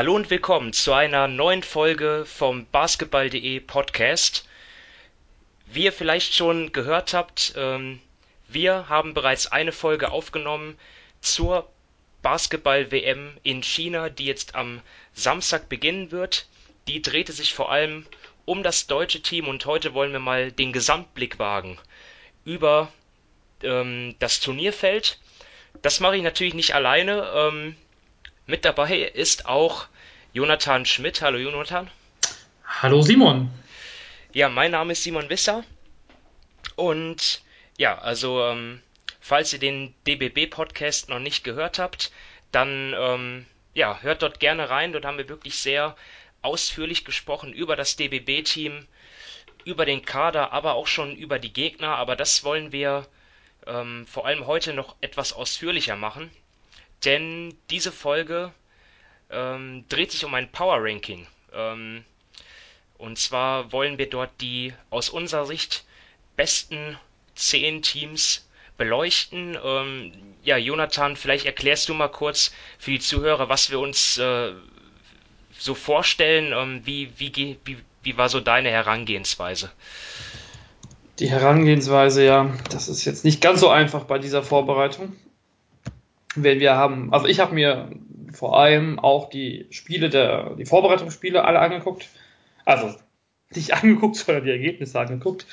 Hallo und willkommen zu einer neuen Folge vom Basketball.de Podcast. Wie ihr vielleicht schon gehört habt, ähm, wir haben bereits eine Folge aufgenommen zur Basketball-WM in China, die jetzt am Samstag beginnen wird. Die drehte sich vor allem um das deutsche Team und heute wollen wir mal den Gesamtblick wagen über ähm, das Turnierfeld. Das mache ich natürlich nicht alleine. Ähm, mit dabei ist auch Jonathan Schmidt. Hallo Jonathan. Hallo Simon. Ja, mein Name ist Simon Wisser. Und ja, also ähm, falls ihr den DBB-Podcast noch nicht gehört habt, dann ähm, ja, hört dort gerne rein. Dort haben wir wirklich sehr ausführlich gesprochen über das DBB-Team, über den Kader, aber auch schon über die Gegner. Aber das wollen wir ähm, vor allem heute noch etwas ausführlicher machen, denn diese Folge ähm, dreht sich um ein Power Ranking. Ähm, und zwar wollen wir dort die aus unserer Sicht besten zehn Teams beleuchten. Ähm, ja, Jonathan, vielleicht erklärst du mal kurz für die Zuhörer, was wir uns äh, so vorstellen. Ähm, wie, wie, wie, wie war so deine Herangehensweise? Die Herangehensweise, ja, das ist jetzt nicht ganz so einfach bei dieser Vorbereitung. Wenn wir haben, also ich habe mir vor allem auch die Spiele der, die Vorbereitungsspiele alle angeguckt. Also nicht angeguckt, sondern die Ergebnisse angeguckt.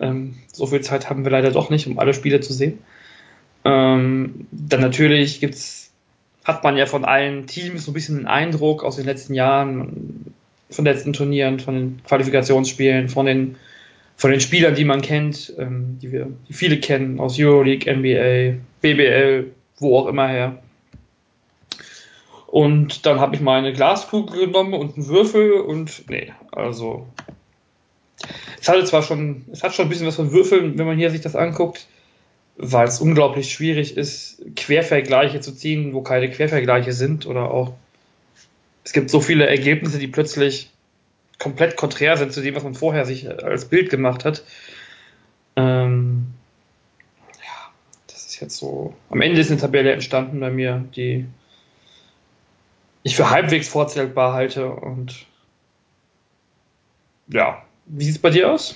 Ähm, so viel Zeit haben wir leider doch nicht, um alle Spiele zu sehen. Ähm, dann natürlich gibt's, hat man ja von allen Teams so ein bisschen einen Eindruck aus den letzten Jahren, von den letzten Turnieren, von den Qualifikationsspielen, von den von den Spielern, die man kennt, ähm, die wir, die viele kennen aus Euroleague, NBA, BBL, wo auch immer her. Und dann habe ich meine Glaskugel genommen und einen Würfel und nee, also es hatte zwar schon, es hat schon ein bisschen was von Würfeln, wenn man hier sich das anguckt, weil es unglaublich schwierig ist, Quervergleiche zu ziehen, wo keine Quervergleiche sind oder auch es gibt so viele Ergebnisse, die plötzlich komplett konträr sind zu dem, was man vorher sich als Bild gemacht hat. Ähm, ja, das ist jetzt so. Am Ende ist eine Tabelle entstanden bei mir, die ich für halbwegs vorzählbar halte und ja. Wie sieht es bei dir aus?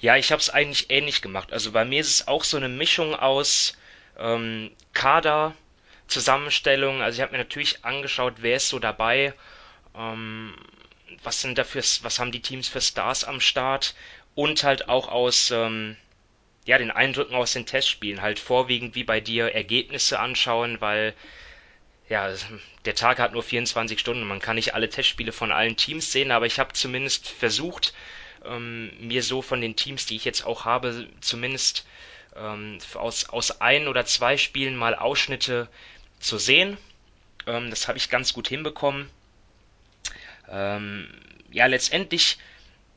Ja, ich habe es eigentlich ähnlich gemacht. Also bei mir ist es auch so eine Mischung aus ähm, Kader, Zusammenstellung. Also ich habe mir natürlich angeschaut, wer ist so dabei. Ähm, was sind dafür, was haben die Teams für Stars am Start und halt auch aus ähm, ja, den Eindrücken aus den Testspielen, halt vorwiegend wie bei dir Ergebnisse anschauen, weil ja, der Tag hat nur 24 Stunden, man kann nicht alle Testspiele von allen Teams sehen, aber ich habe zumindest versucht, ähm, mir so von den Teams, die ich jetzt auch habe, zumindest ähm, aus, aus ein oder zwei Spielen mal Ausschnitte zu sehen. Ähm, das habe ich ganz gut hinbekommen. Ähm, ja, letztendlich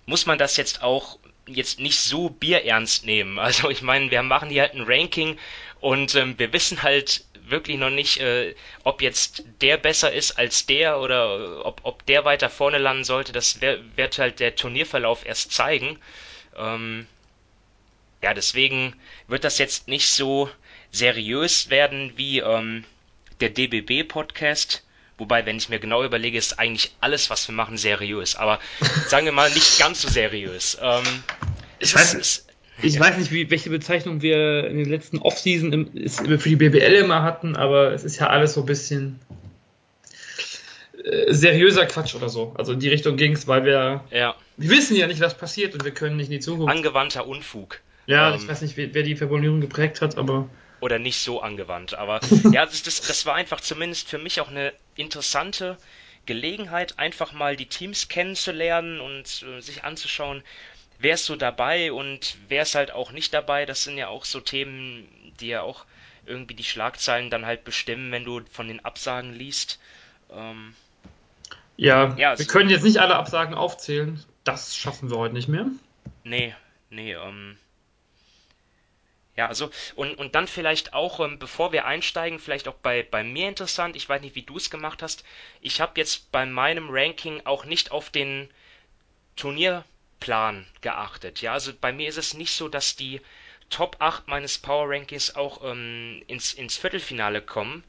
muss man das jetzt auch jetzt nicht so bierernst nehmen. Also ich meine, wir machen hier halt ein Ranking und ähm, wir wissen halt wirklich noch nicht, äh, ob jetzt der besser ist als der oder ob, ob der weiter vorne landen sollte. Das wird halt der Turnierverlauf erst zeigen. Ähm, ja, deswegen wird das jetzt nicht so seriös werden wie ähm, der DBB-Podcast. Wobei, wenn ich mir genau überlege, ist eigentlich alles, was wir machen, seriös. Aber sagen wir mal nicht ganz so seriös. Ähm, ich weiß, ist, ich ja. weiß nicht, wie, welche Bezeichnung wir in den letzten Offseason im, für die BBL immer hatten, aber es ist ja alles so ein bisschen äh, seriöser Quatsch oder so. Also in die Richtung ging es, weil wir, ja. wir wissen ja nicht, was passiert und wir können nicht in die Zukunft. Angewandter Unfug. Ja, ähm, ich weiß nicht, wer, wer die Formulierung geprägt hat, aber oder nicht so angewandt. Aber ja, das, das, das war einfach zumindest für mich auch eine interessante Gelegenheit, einfach mal die Teams kennenzulernen und äh, sich anzuschauen, wer ist so dabei und wer ist halt auch nicht dabei. Das sind ja auch so Themen, die ja auch irgendwie die Schlagzeilen dann halt bestimmen, wenn du von den Absagen liest. Ähm, ja, ja wir können jetzt nicht alle Absagen aufzählen. Das schaffen wir heute nicht mehr. Nee, nee, ähm, ja, also und, und dann vielleicht auch, ähm, bevor wir einsteigen, vielleicht auch bei, bei mir interessant, ich weiß nicht, wie du es gemacht hast. Ich habe jetzt bei meinem Ranking auch nicht auf den Turnierplan geachtet. Ja, also bei mir ist es nicht so, dass die Top 8 meines Power Rankings auch ähm, ins, ins Viertelfinale kommen.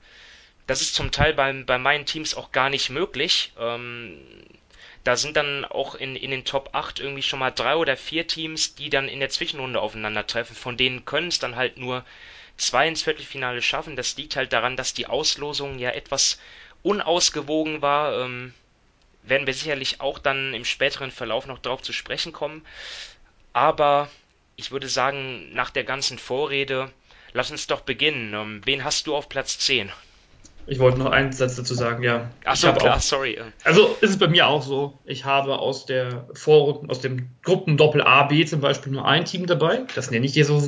das ist zum Teil bei, bei meinen Teams auch gar nicht möglich. Ähm, da sind dann auch in, in den Top 8 irgendwie schon mal drei oder vier Teams, die dann in der Zwischenrunde aufeinandertreffen. Von denen können es dann halt nur zwei ins Viertelfinale schaffen. Das liegt halt daran, dass die Auslosung ja etwas unausgewogen war. Ähm, werden wir sicherlich auch dann im späteren Verlauf noch drauf zu sprechen kommen. Aber ich würde sagen, nach der ganzen Vorrede, lass uns doch beginnen. Ähm, wen hast du auf Platz 10? Ich wollte noch einen Satz dazu sagen, ja. Ach so, klar, auch, sorry. Also ist es bei mir auch so. Ich habe aus der Vorrunden, aus dem Gruppen Doppel A, B zum Beispiel nur ein Team dabei. Das nenne ich dir so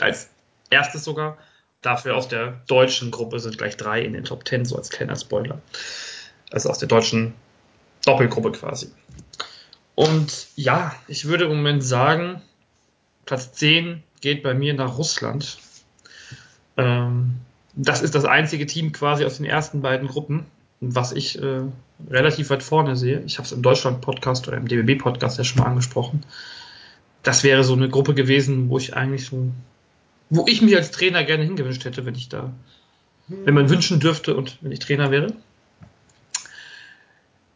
als erstes sogar. Dafür aus der deutschen Gruppe sind gleich drei in den Top 10, so als kleiner Spoiler. Also aus der deutschen Doppelgruppe quasi. Und ja, ich würde im Moment sagen, Platz 10 geht bei mir nach Russland. Ähm, das ist das einzige Team quasi aus den ersten beiden Gruppen, was ich äh, relativ weit vorne sehe. Ich habe es im Deutschland-Podcast oder im DBB-Podcast ja schon mal angesprochen. Das wäre so eine Gruppe gewesen, wo ich eigentlich so, wo ich mich als Trainer gerne hingewünscht hätte, wenn ich da, wenn man wünschen dürfte und wenn ich Trainer wäre.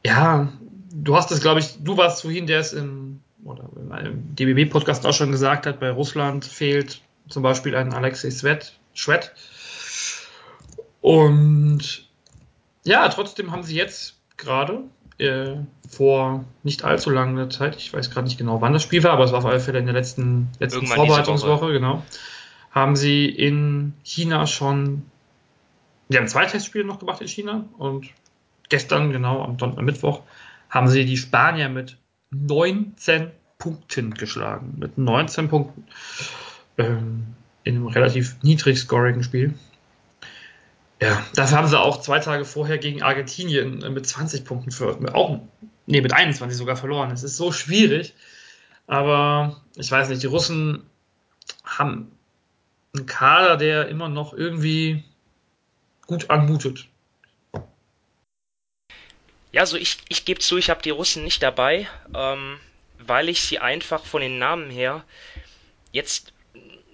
Ja, du hast es, glaube ich, du warst vorhin, der es im, oder in einem DBB-Podcast auch schon gesagt hat, bei Russland fehlt zum Beispiel ein Alexei Svet, Schwett. Und ja, trotzdem haben sie jetzt gerade äh, vor nicht allzu langer Zeit, ich weiß gerade nicht genau, wann das Spiel war, aber es war auf alle Fälle in der letzten, letzten Vorbereitungswoche, genau, haben sie in China schon, die haben zwei Testspiele noch gemacht in China und gestern, genau, am, am Mittwoch, haben sie die Spanier mit 19 Punkten geschlagen. Mit 19 Punkten. Ähm, in einem relativ niedrig scorigen Spiel. Ja, dafür haben sie auch zwei Tage vorher gegen Argentinien mit 20 Punkten verloren. Auch, nee, mit 21 sogar verloren. Es ist so schwierig. Aber ich weiß nicht, die Russen haben einen Kader, der immer noch irgendwie gut anmutet. Ja, also ich, ich gebe zu, ich habe die Russen nicht dabei, ähm, weil ich sie einfach von den Namen her jetzt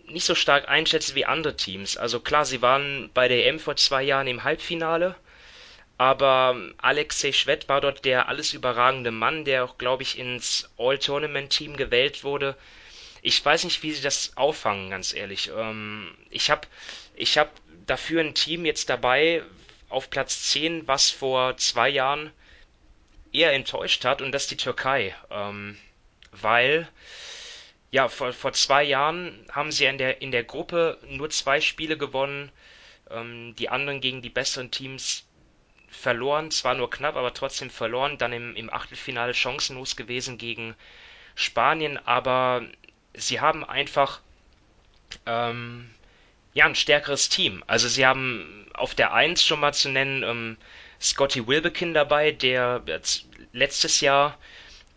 nicht so stark einschätze wie andere Teams. Also klar, sie waren bei der EM vor zwei Jahren im Halbfinale, aber Alexei Schwett war dort der alles überragende Mann, der auch, glaube ich, ins All-Tournament-Team gewählt wurde. Ich weiß nicht, wie sie das auffangen, ganz ehrlich. Ähm, ich habe ich hab dafür ein Team jetzt dabei auf Platz 10, was vor zwei Jahren eher enttäuscht hat, und das ist die Türkei. Ähm, weil ja, vor, vor zwei Jahren haben sie in der, in der Gruppe nur zwei Spiele gewonnen, ähm, die anderen gegen die besseren Teams verloren, zwar nur knapp, aber trotzdem verloren, dann im, im Achtelfinale chancenlos gewesen gegen Spanien, aber sie haben einfach ähm, ja ein stärkeres Team. Also sie haben auf der Eins schon mal zu nennen ähm, Scotty Wilbekin dabei, der letztes Jahr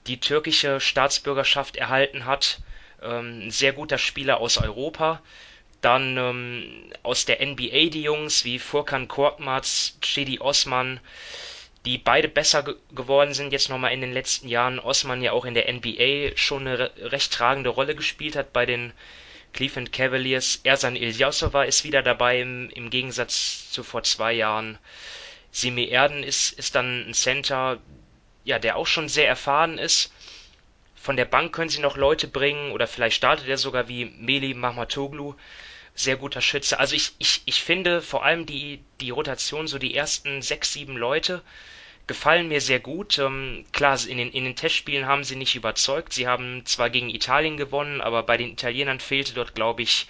die türkische Staatsbürgerschaft erhalten hat ähm, ein sehr guter Spieler aus Europa. Dann ähm, aus der NBA die Jungs wie Furkan Korkmaz, Chedi Osman, die beide besser ge geworden sind jetzt nochmal in den letzten Jahren. Osman ja auch in der NBA schon eine re recht tragende Rolle gespielt hat bei den Cleveland Cavaliers. Ersan Ilyasova ist wieder dabei im, im Gegensatz zu vor zwei Jahren. Simi Erden ist, ist dann ein Center, ja, der auch schon sehr erfahren ist von der Bank können sie noch Leute bringen oder vielleicht startet er sogar wie Meli Mahmatoglu. Sehr guter Schütze. Also ich, ich, ich finde vor allem die, die Rotation, so die ersten sechs, sieben Leute, gefallen mir sehr gut. Ähm, klar, in den, in den Testspielen haben sie nicht überzeugt. Sie haben zwar gegen Italien gewonnen, aber bei den Italienern fehlte dort, glaube ich,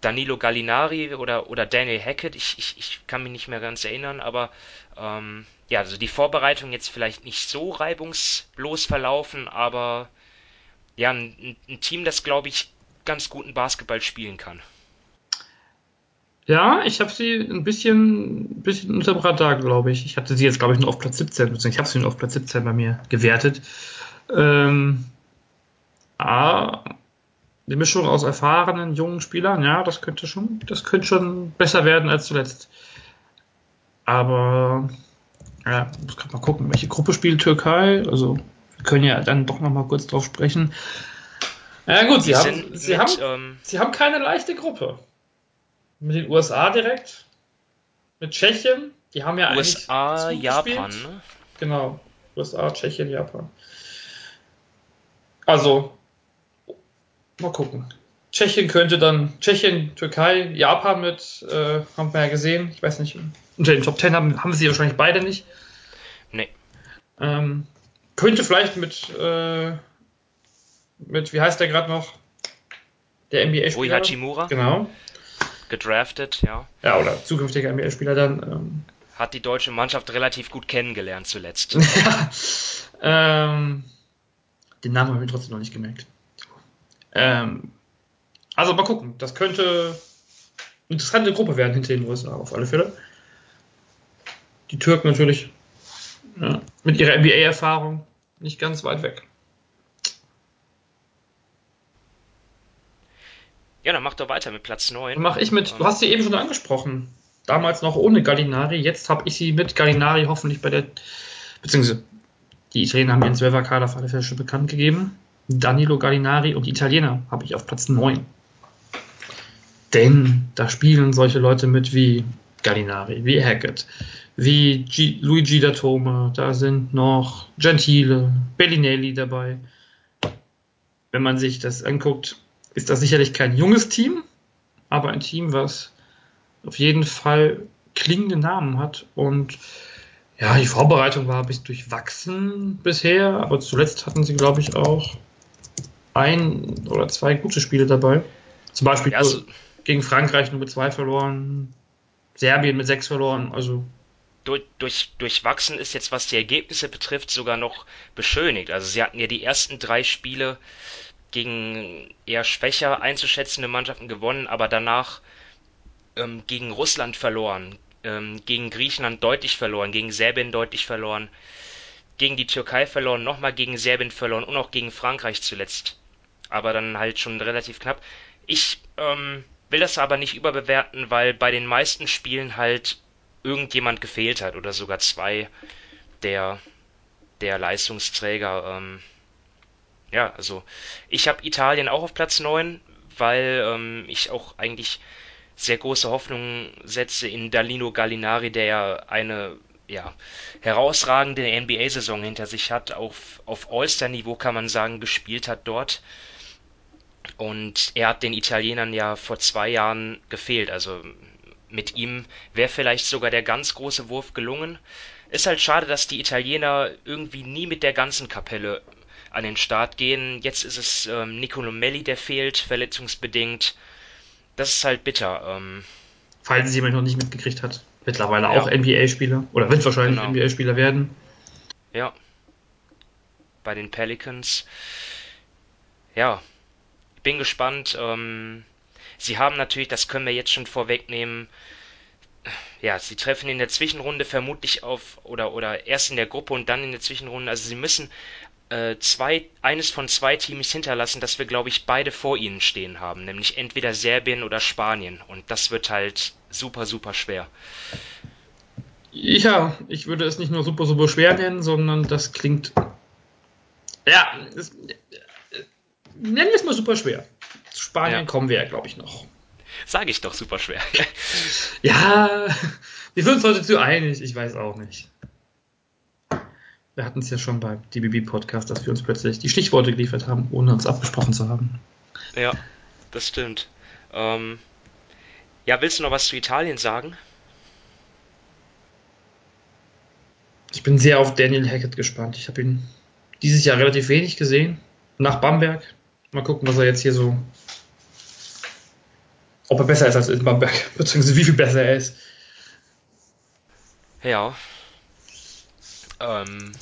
Danilo Gallinari oder, oder Daniel Hackett. Ich, ich, ich kann mich nicht mehr ganz erinnern, aber ähm, ja, also die Vorbereitung jetzt vielleicht nicht so reibungslos verlaufen, aber ja, ein, ein Team, das, glaube ich, ganz guten Basketball spielen kann. Ja, ich habe sie ein bisschen, bisschen unter dem Radar, glaube ich. Ich hatte sie jetzt, glaube ich, nur auf Platz 17, ich habe sie nur auf Platz 17 bei mir gewertet. Ähm, ah, die Mischung aus erfahrenen, jungen Spielern, ja, das könnte schon, das könnte schon besser werden als zuletzt. Aber, ja, muss gerade mal gucken, welche Gruppe spielt Türkei. Also, wir können ja dann doch noch mal kurz drauf sprechen. Ja gut, sie, haben, sie, mit, haben, ähm, sie haben keine leichte Gruppe. Mit den USA direkt, mit Tschechien, Die haben ja USA, eigentlich Japan, ne? Genau. USA, Tschechien, Japan. Also, mal gucken. Tschechien könnte dann, Tschechien, Türkei, Japan mit, äh, haben wir ja gesehen. Ich weiß nicht, unter den Top Ten haben, haben sie wahrscheinlich beide nicht. Nee. Ähm, könnte vielleicht mit, äh, mit, wie heißt der gerade noch? Der Rui NBA-Spieler. Hachimura, Genau. gedraftet, ja. Ja, oder zukünftiger NBA-Spieler dann. Ähm, Hat die deutsche Mannschaft relativ gut kennengelernt zuletzt. ähm, den Namen habe ich mir trotzdem noch nicht gemerkt. Ähm, also mal gucken. Das könnte eine interessante Gruppe werden hinter den USA auf alle Fälle. Die Türken natürlich ja, mit ihrer NBA-Erfahrung nicht ganz weit weg. Ja, dann mach doch weiter mit Platz 9. Dann mache ich mit, du hast sie eben schon angesprochen. Damals noch ohne Gallinari, jetzt habe ich sie mit Gallinari hoffentlich bei der, beziehungsweise die Italiener haben ihren Zwölferkader auf alle Fälle schon bekannt gegeben. Danilo Gallinari und die Italiener habe ich auf Platz 9. Denn da spielen solche Leute mit wie Gallinari, wie Hackett, wie G Luigi Datome, da sind noch Gentile, Bellinelli dabei. Wenn man sich das anguckt, ist das sicherlich kein junges Team, aber ein Team, was auf jeden Fall klingende Namen hat und ja, die Vorbereitung war ein bisschen durchwachsen bisher, aber zuletzt hatten sie, glaube ich, auch ein oder zwei gute Spiele dabei. Zum Beispiel Ja, gegen Frankreich nur mit zwei verloren, Serbien mit sechs verloren, also durch, durch, durchwachsen ist jetzt, was die Ergebnisse betrifft, sogar noch beschönigt. Also sie hatten ja die ersten drei Spiele gegen eher schwächer einzuschätzende Mannschaften gewonnen, aber danach ähm, gegen Russland verloren, ähm, gegen Griechenland deutlich verloren, gegen Serbien deutlich verloren, gegen die Türkei verloren, nochmal gegen Serbien verloren und auch gegen Frankreich zuletzt. Aber dann halt schon relativ knapp. Ich ähm, will das aber nicht überbewerten, weil bei den meisten Spielen halt irgendjemand gefehlt hat oder sogar zwei der, der Leistungsträger. Ähm, ja, also ich habe Italien auch auf Platz 9, weil ähm, ich auch eigentlich sehr große Hoffnungen setze in Danilo Gallinari, der ja eine ja, herausragende NBA-Saison hinter sich hat, auf, auf All-Star-Niveau kann man sagen, gespielt hat dort. Und er hat den Italienern ja vor zwei Jahren gefehlt. Also mit ihm wäre vielleicht sogar der ganz große Wurf gelungen. Ist halt schade, dass die Italiener irgendwie nie mit der ganzen Kapelle an den Start gehen. Jetzt ist es ähm, Nicolo Melli, der fehlt, verletzungsbedingt. Das ist halt bitter. Ähm, falls es jemand noch nicht mitgekriegt hat, mittlerweile Ja. auch NBA-Spieler oder wird wahrscheinlich Genau. NBA-Spieler werden. ja. Bei den Pelicans. Ja. Bin gespannt. Ähm, sie haben natürlich, das können wir jetzt schon vorwegnehmen, ja, sie treffen in der Zwischenrunde vermutlich auf, oder, oder erst in der Gruppe und dann in der Zwischenrunde. Also sie müssen äh, zwei, eines von zwei Teams hinterlassen, dass wir, glaube ich, beide vor ihnen stehen haben. Nämlich entweder Serbien oder Spanien. Und das wird halt super, super schwer. Ja, ich würde es nicht nur super, super schwer nennen, sondern das klingt. Ja, es, nennen wir es mal super schwer. Zu Spanien Ja. kommen wir ja, glaube ich, noch. Sage ich doch super schwer. Ja, wir sind uns heute zu einig, ich weiß auch nicht. Wir hatten es ja schon beim DBB-Podcast, dass wir uns plötzlich die Stichworte geliefert haben, ohne uns abgesprochen zu haben. ja, das stimmt. Ähm, ja, willst du noch was zu Italien sagen? Ich bin sehr auf Daniel Hackett gespannt. Ich habe ihn dieses Jahr relativ wenig gesehen. Nach Bamberg. Mal gucken, was er jetzt hier so. Ob er besser ist als in Bamberg, beziehungsweise wie viel besser er ist. Ja. Ähm,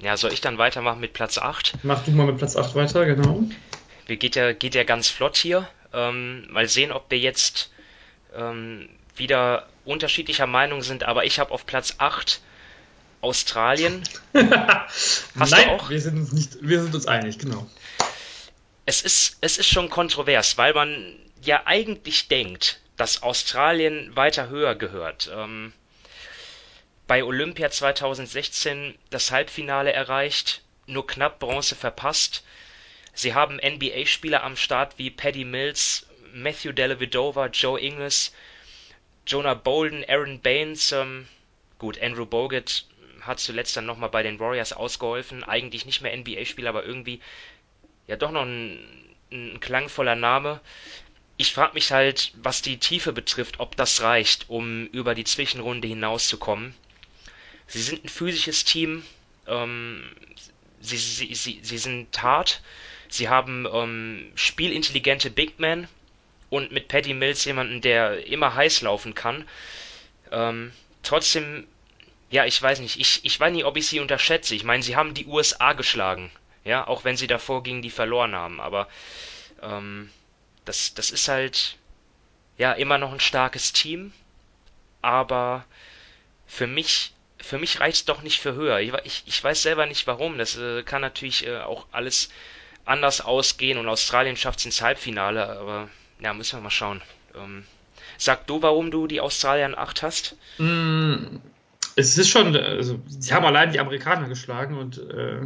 ja, soll ich dann weitermachen mit Platz 8? Mach du mal mit Platz 8 weiter, genau. Wir geht ja, geht ja ganz flott hier. Ähm, mal sehen, ob wir jetzt ähm, wieder unterschiedlicher Meinung sind, aber ich habe auf Platz 8 Australien. Hast du Nein, auch? wir sind uns nicht, wir sind uns einig, genau. Es ist, es ist schon kontrovers, weil man ja eigentlich denkt, dass Australien weiter höher gehört. Ähm, bei Olympia 2016 das Halbfinale erreicht, nur knapp Bronze verpasst. Sie haben NBA-Spieler am Start wie Paddy Mills, Matthew Dellavedova, Joe Ingles, Jonah Bolden, Aaron Baines. Ähm, gut, Andrew Bogut hat zuletzt dann nochmal bei den Warriors ausgeholfen. Eigentlich nicht mehr NBA-Spieler, aber irgendwie ja doch noch ein, ein klangvoller Name. Ich frage mich halt, was die Tiefe betrifft, ob das reicht, um über die Zwischenrunde hinauszukommen. Sie sind ein physisches Team, ähm, sie, sie, sie, sie sind hart, sie haben ähm, spielintelligente Big Men und mit Paddy Mills jemanden, der immer heiß laufen kann. Ähm, trotzdem, ja, ich weiß nicht, ich, ich weiß nicht, ob ich sie unterschätze. Ich meine, sie haben die USA geschlagen, ja, auch wenn sie davor gegen die verloren haben, aber ähm, das, das ist halt ja immer noch ein starkes Team, aber für mich, für mich reicht es doch nicht für höher. Ich, ich, ich weiß selber nicht warum. Das äh, kann natürlich äh, auch alles anders ausgehen und Australien schafft es ins Halbfinale, aber ja, müssen wir mal schauen. Ähm, sag du, warum du die Australier in Acht hast? Mm, es ist schon, also sie haben allein die Amerikaner geschlagen und äh,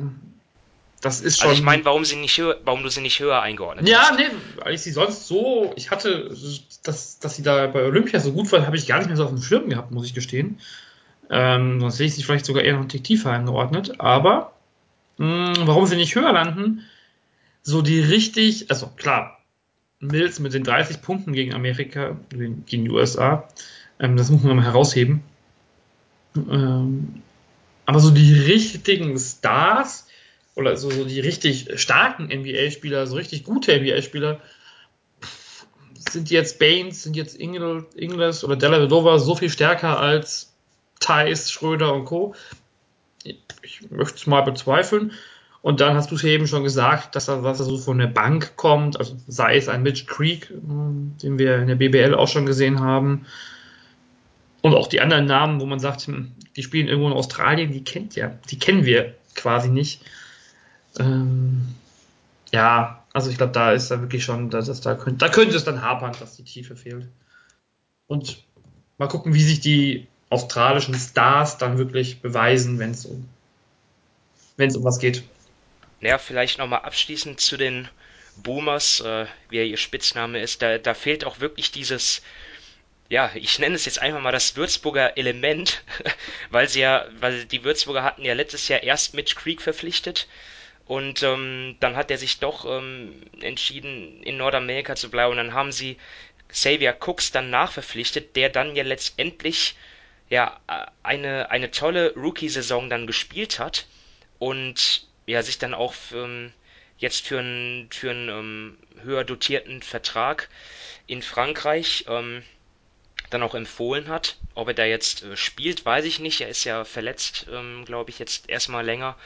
das ist schon. Also ich meine, warum, sie nicht höher, warum du sie nicht höher eingeordnet ja, hast. Ja, nee, weil ich sie sonst so, ich hatte, dass, dass sie da bei Olympia so gut waren, habe ich gar nicht mehr so auf dem Schirm gehabt, muss ich gestehen. Ähm, sonst hätte ich sie vielleicht sogar eher noch ein Tick tiefer eingeordnet. Aber mh, warum sie nicht höher landen, so die richtig, also klar, Mills mit den 30 Punkten gegen Amerika, gegen die USA, ähm, das muss man mal herausheben. Ähm, aber so die richtigen Stars, oder so, so die richtig starken NBA-Spieler, so richtig gute NBA-Spieler, sind jetzt Baines, sind jetzt Ingl, Ingles oder Della Vedova so viel stärker als Thais, Schröder und Co. Ich möchte es mal bezweifeln. Und dann hast du es eben schon gesagt, dass da was so von der Bank kommt, also sei es ein Mitch Creek, den wir in der BBL auch schon gesehen haben, und auch die anderen Namen, wo man sagt, hm, die spielen irgendwo in Australien, die kennt ja, die kennen wir quasi nicht. Ähm, ja, also ich glaube, da ist da wirklich schon, dass es da könnte, da könnte es dann hapern, dass die Tiefe fehlt. Und mal gucken, wie sich die australischen Stars dann wirklich beweisen, wenn es um, wenn es um was geht. Naja, vielleicht nochmal abschließend zu den Boomers, äh, wie ja ihr Spitzname ist, da, da fehlt auch wirklich dieses, ja, ich nenne es jetzt einfach mal das Würzburger Element, weil sie ja, weil die Würzburger hatten ja letztes Jahr erst Mitch Creek verpflichtet und ähm, dann hat er sich doch ähm, entschieden, in Nordamerika zu bleiben. Und dann haben sie Xavier Cooks dann nachverpflichtet, der dann ja letztendlich ja eine, eine tolle Rookie-Saison dann gespielt hat und ja sich dann auch ähm, jetzt für einen für ähm, höher dotierten Vertrag in Frankreich ähm, dann auch empfohlen hat. Ob er da jetzt äh, spielt, weiß ich nicht. Er ist ja verletzt, ähm, glaube ich, jetzt erstmal länger.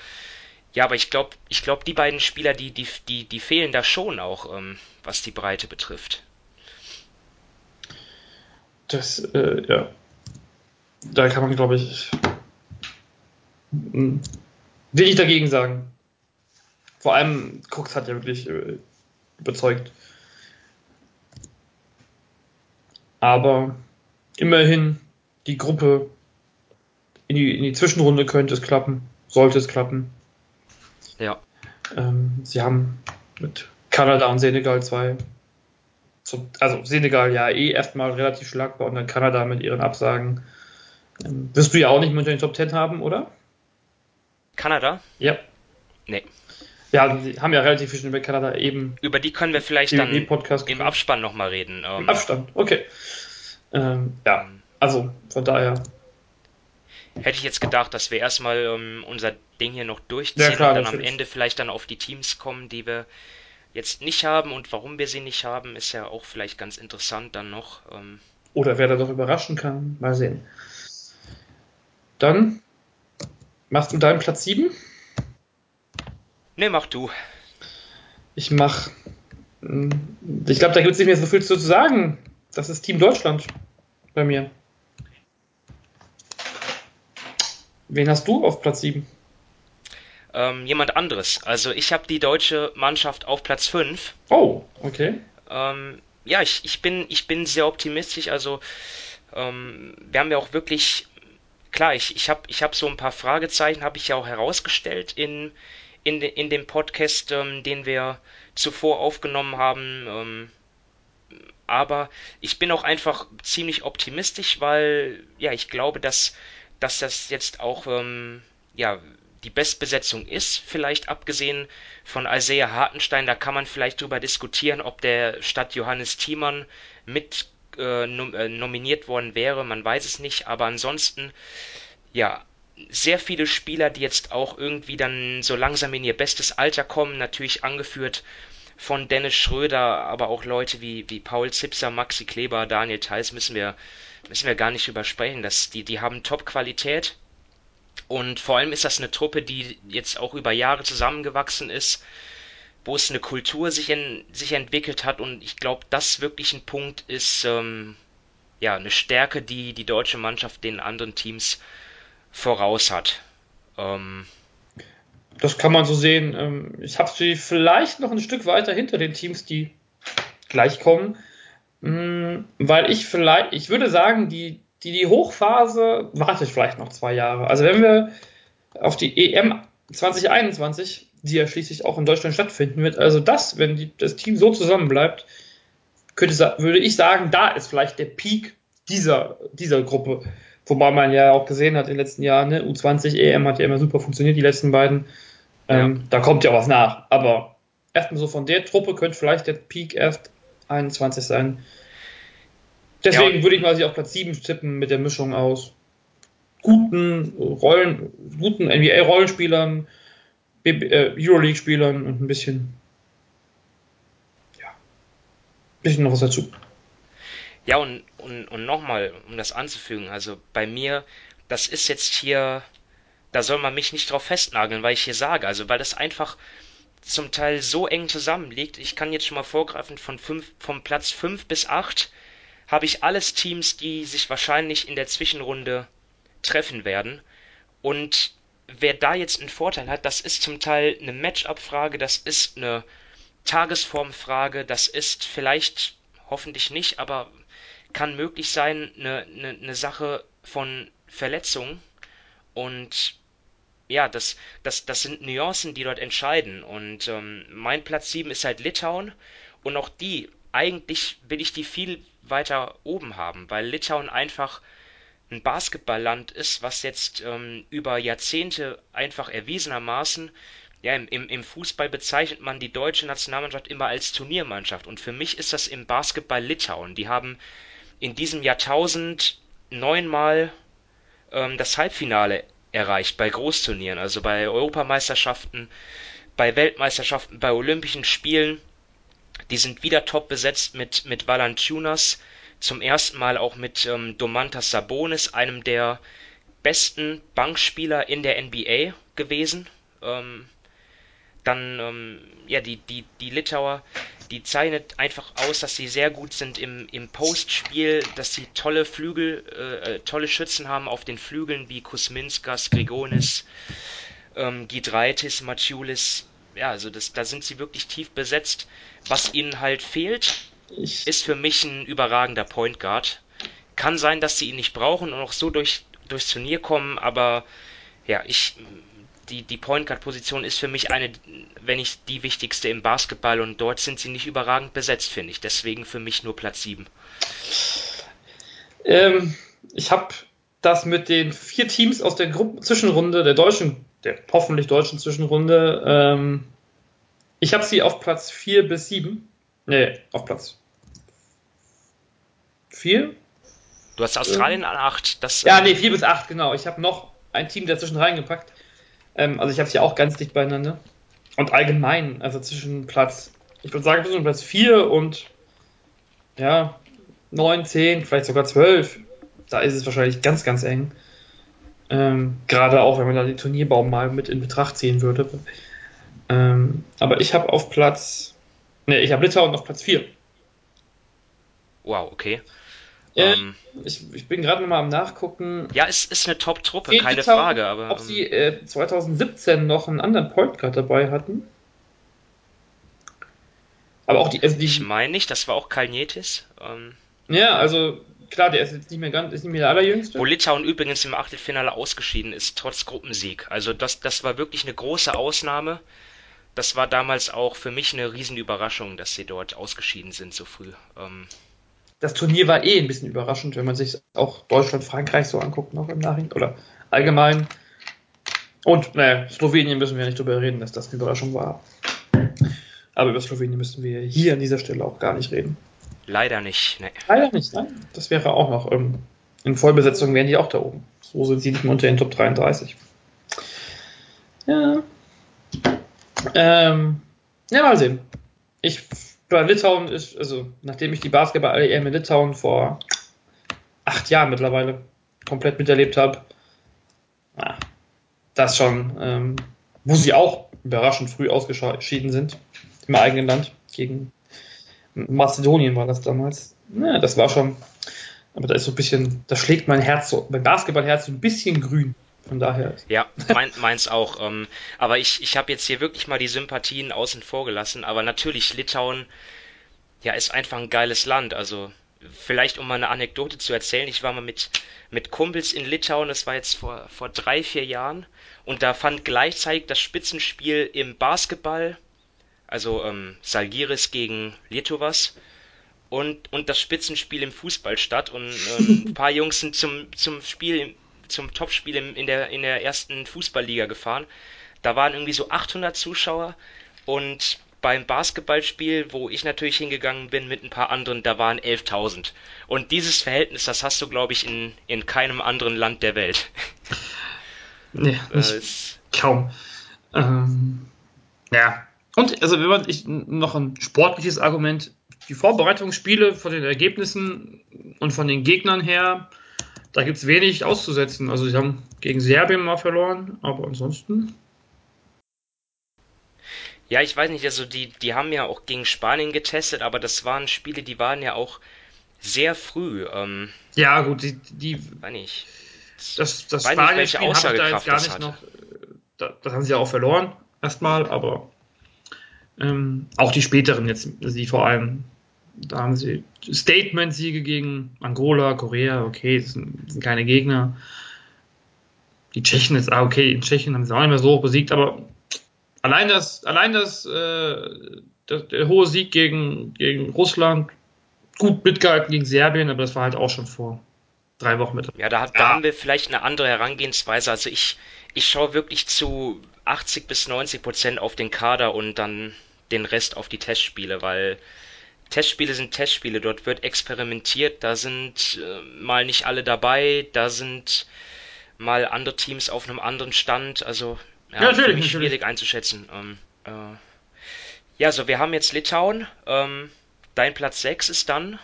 Ja, aber ich glaube, ich glaube, die beiden Spieler, die, die, die, die fehlen da schon auch, ähm, was die Breite betrifft. Das, äh, ja. Da kann man, glaube ich, hm, wenig dagegen sagen. Vor allem Cooks hat ja wirklich äh, überzeugt. Aber immerhin die Gruppe in die, in die Zwischenrunde könnte es klappen, sollte es klappen. Ja. Ähm, sie haben mit Kanada und Senegal zwei, also Senegal ja eh erstmal relativ schlagbar und dann Kanada mit ihren Absagen. Ähm, wirst du ja auch nicht mehr unter den Top Ten haben, oder? Kanada? Ja. Nee. Ja, sie haben ja relativ viel über Kanada eben. Über die können wir vielleicht dann im Abspann nochmal reden. Ähm, Im Abstand, okay. Ähm, ja, also von daher hätte ich jetzt gedacht, dass wir erstmal ähm, unser Ding hier noch durchziehen ja, klar, und dann am Ende vielleicht dann auf die Teams kommen, die wir jetzt nicht haben und warum wir sie nicht haben, ist ja auch vielleicht ganz interessant dann noch. Ähm. Oder wer da doch überraschen kann, mal sehen. Dann machst du deinen Platz 7? Ne, mach du. Ich mach. Hm, ich glaube, da gibt es nicht mehr so viel zu sagen. Das ist Team Deutschland bei mir. Wen hast du auf Platz 7? Ähm, jemand anderes. Also ich habe die deutsche Mannschaft auf Platz 5. Oh, okay. Ähm, ja, ich, ich, bin, ich bin sehr optimistisch. Also ähm, wir haben ja auch wirklich, klar, ich, ich habe ich hab so ein paar Fragezeichen, habe ich ja auch herausgestellt in, in, de, in dem Podcast, ähm, den wir zuvor aufgenommen haben. Ähm, aber ich bin auch einfach ziemlich optimistisch, weil ja, ich glaube, dass dass das jetzt auch ähm, ja, die Bestbesetzung ist, vielleicht abgesehen von Isaiah Hartenstein. Da kann man vielleicht drüber diskutieren, ob der statt Johannes Thiemann mit äh, nom äh, nominiert worden wäre. Man weiß es nicht, aber ansonsten, ja, sehr viele Spieler, die jetzt auch irgendwie dann so langsam in ihr bestes Alter kommen, natürlich angeführt von Dennis Schröder, aber auch Leute wie, wie Paul Zipser, Maxi Kleber, Daniel Theiss müssen wir, müssen wir gar nicht übersprechen. Das, die, die haben Top-Qualität. Und vor allem ist das eine Truppe, die jetzt auch über Jahre zusammengewachsen ist, wo es eine Kultur sich, in, sich entwickelt hat. Und ich glaube, das wirklich ein Punkt ist, ähm, ja, eine Stärke, die die deutsche Mannschaft den anderen Teams voraus hat. Ähm, das kann man so sehen. Ähm, ich habe sie vielleicht noch ein Stück weiter hinter den Teams, die gleich kommen. Mm, weil ich vielleicht, ich würde sagen, die, die, die Hochphase wartet vielleicht noch zwei Jahre. Also wenn wir auf die EM 2021, die ja schließlich auch in Deutschland stattfinden wird, also das, wenn die, das Team so zusammenbleibt, könnte, würde ich sagen, da ist vielleicht der Peak dieser, dieser Gruppe. Wobei man ja auch gesehen hat in den letzten Jahren, ne, U20 EM hat ja immer super funktioniert, die letzten beiden. Ähm, ja. Da kommt ja was nach. Aber erstmal so von der Truppe könnte vielleicht der Peak erst 21 sein. Deswegen ja. würde ich mal sie auf Platz 7 tippen mit der Mischung aus guten Rollen, guten NBA-Rollenspielern, äh, Euroleague-Spielern und ein bisschen, ja, ein bisschen noch was dazu. Ja, und, und, und nochmal, um das anzufügen, also bei mir, das ist jetzt hier da soll man mich nicht drauf festnageln, weil ich hier sage, also weil das einfach zum Teil so eng zusammenliegt. Ich kann jetzt schon mal vorgreifen, von fünf, vom Platz 5 bis 8 habe ich alles Teams, die sich wahrscheinlich in der Zwischenrunde treffen werden. Und wer da jetzt einen Vorteil hat, das ist zum Teil eine Matchup-Frage, das ist eine Tagesformfrage, das ist vielleicht, hoffentlich nicht, aber kann möglich sein, eine, eine, eine Sache von Verletzungen. Und ja, das, das, das sind Nuancen, die dort entscheiden. Und ähm, mein Platz 7 ist halt Litauen. Und auch die, eigentlich will ich die viel weiter oben haben, weil Litauen einfach ein Basketballland ist, was jetzt ähm, über Jahrzehnte einfach erwiesenermaßen, ja, im, im, Fußball bezeichnet man die deutsche Nationalmannschaft immer als Turniermannschaft. Und für mich ist das im Basketball Litauen. Die haben in diesem Jahrtausend neunmal ähm, das Halbfinale erreicht bei Großturnieren, also bei Europameisterschaften, bei Weltmeisterschaften, bei Olympischen Spielen. Die sind wieder top besetzt mit, mit Valanciunas, zum ersten Mal auch mit ähm, Domantas Sabonis, einem der besten Bankspieler in der NBA gewesen. Ähm, dann, ähm, ja, die, die, die Litauer, die zeichnet einfach aus, dass sie sehr gut sind im, im Postspiel, dass sie tolle Flügel, äh, äh, tolle Schützen haben auf den Flügeln wie Kusminskas, Grigonis, ähm, Gidreitis, Maciulis. Ja, also das, da sind sie wirklich tief besetzt. Was ihnen halt fehlt, ist für mich ein überragender Point Guard. Kann sein, dass sie ihn nicht brauchen und auch so durch, durchs Turnier kommen, aber ja, ich die, die Point Guard Position ist für mich eine, wenn nicht die wichtigste im Basketball und dort sind sie nicht überragend besetzt, finde ich. Deswegen für mich nur Platz 7. Ähm, ich habe das mit den vier Teams aus der Gruppe Zwischenrunde, der deutschen, der hoffentlich deutschen Zwischenrunde, ähm, ich habe sie auf Platz 4 bis 7. Nee, auf Platz 4. Du hast Australien ähm, an 8. Das, ja, nee, 4 bis 8, genau. Ich habe noch ein Team dazwischen reingepackt. Ähm, also ich habe sie auch ganz dicht beieinander. Und allgemein, also zwischen Platz, ich würde sagen, zwischen Platz 4 und ja, 9, 10, vielleicht sogar 12, da ist es wahrscheinlich ganz, ganz eng. Ähm, Gerade auch, wenn man da den Turnierbaum mal mit in Betracht ziehen würde. Ähm, aber ich habe auf Platz, ne, ich habe Litauen auf Platz 4. Wow, okay. Äh, ähm, ich, ich, bin gerade nochmal am Nachgucken. Ja, es ist eine Top-Truppe, keine Frage. Aber, ob sie äh, 2017 noch einen anderen Point Guard dabei hatten. Aber auch die. Also die ich meine nicht, das war auch Kalnietis. Ähm, ja, also klar, der ist jetzt nicht mehr ganz, ist nicht mehr der allerjüngste. Wo Litauen übrigens im Achtelfinale ausgeschieden ist, trotz Gruppensieg. Also das, das war wirklich eine große Ausnahme. Das war damals auch für mich eine Riesenüberraschung, dass sie dort ausgeschieden sind so früh. Ähm, das Turnier war eh ein bisschen überraschend, wenn man sich auch Deutschland, Frankreich so anguckt noch im Nachhinein oder allgemein. Und naja, Slowenien müssen wir nicht drüber reden, dass das eine Überraschung war. Aber über Slowenien müssen wir hier an dieser Stelle auch gar nicht reden. Leider nicht. Nee. Leider nicht, nein. Das wäre auch noch. Ähm, in Vollbesetzung wären die auch da oben. So sind sie nicht mehr unter den Top 33. Ja. Ähm, ja, mal sehen. Ich bei Litauen ist, also nachdem ich die Basketball-EM in Litauen vor acht Jahren mittlerweile komplett miterlebt habe, na, das schon, ähm, wo sie auch überraschend früh ausgeschieden sind im eigenen Land gegen Mazedonien war das damals. Ja, das war schon, aber da ist so ein bisschen, da schlägt mein Herz so, mein Basketballherz so ein bisschen grün. Von daher. Ja, mein, meins auch. Ähm, aber ich, ich habe jetzt hier wirklich mal die Sympathien außen vor gelassen. Aber natürlich, Litauen, ja, ist einfach ein geiles Land. Also, vielleicht um mal eine Anekdote zu erzählen, ich war mal mit, mit Kumpels in Litauen, das war jetzt vor, vor drei, vier Jahren. Und da fand gleichzeitig das Spitzenspiel im Basketball, also ähm, Salgiris gegen Lietuvas und, und das Spitzenspiel im Fußball statt. Und ähm, ein paar Jungs sind zum, zum Spiel zum Topspiel in der, in der ersten Fußballliga gefahren. Da waren irgendwie so 800 Zuschauer und beim Basketballspiel, wo ich natürlich hingegangen bin mit ein paar anderen, da waren 11.000. Und dieses Verhältnis, das hast du, glaube ich, in, in keinem anderen Land der Welt. Nee, nicht, kaum. Ähm, ja. Und, also, wenn man, ich, noch ein sportliches Argument, die Vorbereitungsspiele von den Ergebnissen und von den Gegnern her, da gibt es wenig auszusetzen. Also sie haben gegen Serbien mal verloren, aber ansonsten. Ja, ich weiß nicht, also die, die haben ja auch gegen Spanien getestet, aber das waren Spiele, die waren ja auch sehr früh. Ähm, ja, gut, die, die weiß nicht. Das, das Spanien-Spiel habe ich da jetzt gar nicht noch. Das, das haben sie ja auch verloren, erstmal, aber ähm, auch die späteren jetzt, die vor allem da haben sie Statement-Siege gegen Angola, Korea, okay, das sind, das sind, keine Gegner. Die Tschechen ist, ah, okay, in Tschechien haben sie auch nicht mehr so hoch besiegt, aber allein das, allein das, äh, der, der, hohe Sieg gegen, gegen Russland, gut mitgehalten gegen Serbien, aber das war halt auch schon vor drei Wochen mit. Ja, da, da ja. haben wir vielleicht eine andere Herangehensweise. Also ich, ich schaue wirklich zu 80 bis 90 Prozent auf den Kader und dann den Rest auf die Testspiele, weil Testspiele sind Testspiele, dort wird experimentiert, da sind äh, mal nicht alle dabei, da sind mal andere Teams auf einem anderen Stand, also ja, ja für mich schwierig einzuschätzen. Ähm, äh, ja, so wir haben jetzt Litauen, ähm, dein Platz 6 ist dann.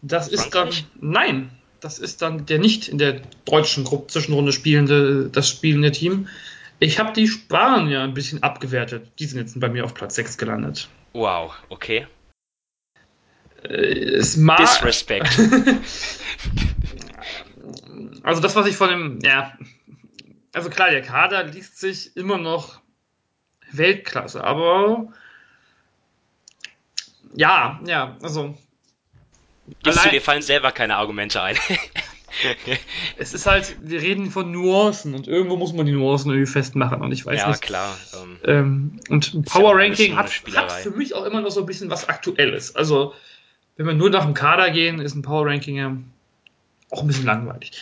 Das Frankreich? ist dann. Nein, das ist dann der nicht in der deutschen Gruppe Zwischenrunde spielende, das spielende Team. Ich habe die Spanier ein bisschen abgewertet. Die sind jetzt bei mir auf Platz 6 gelandet. Wow, okay. Äh, es mag. Disrespect. also das, was ich von dem, ja, also klar, der Kader liest sich immer noch Weltklasse, aber ja, ja, also. Gibst du dir fallen selber keine Argumente ein. es ist halt, wir reden von Nuancen und irgendwo muss man die Nuancen irgendwie festmachen und ich weiß ja, nicht. Ja, klar. Ähm, ähm, und Power Ranking hat, hat, für mich auch immer noch so ein bisschen was Aktuelles. Also wenn wir nur nach dem Kader gehen, ist ein Power Ranking ja auch ein bisschen langweilig.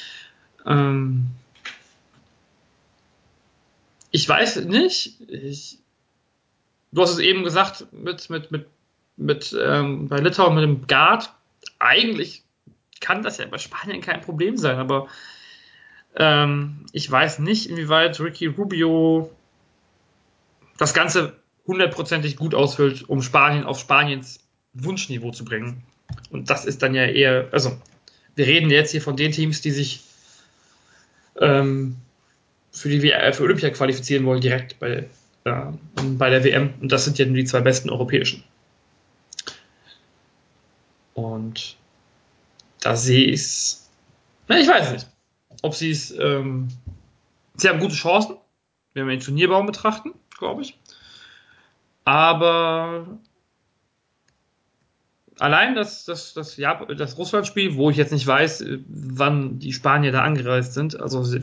Ähm ich weiß nicht. Ich, du hast es eben gesagt mit, mit, mit, mit ähm, bei Litauen mit dem Guard. Eigentlich kann das ja bei Spanien kein Problem sein, aber ähm, ich weiß nicht, inwieweit Ricky Rubio das Ganze hundertprozentig gut ausfüllt, um Spanien auf Spaniens Wunschniveau zu bringen. Und das ist dann ja eher, also wir reden jetzt hier von den Teams, die sich ähm, für die für Olympia qualifizieren wollen, direkt bei, äh, bei der WM. Und das sind ja nur die zwei besten europäischen. Und da sehe ich es. Ich weiß nicht, ob sie es. Ähm, sie haben gute Chancen, wenn wir den Turnierbaum betrachten, glaube ich. Aber allein das, das, das, ja, das Russland-Spiel, wo ich jetzt nicht weiß, wann die Spanier da angereist sind. Also, sie,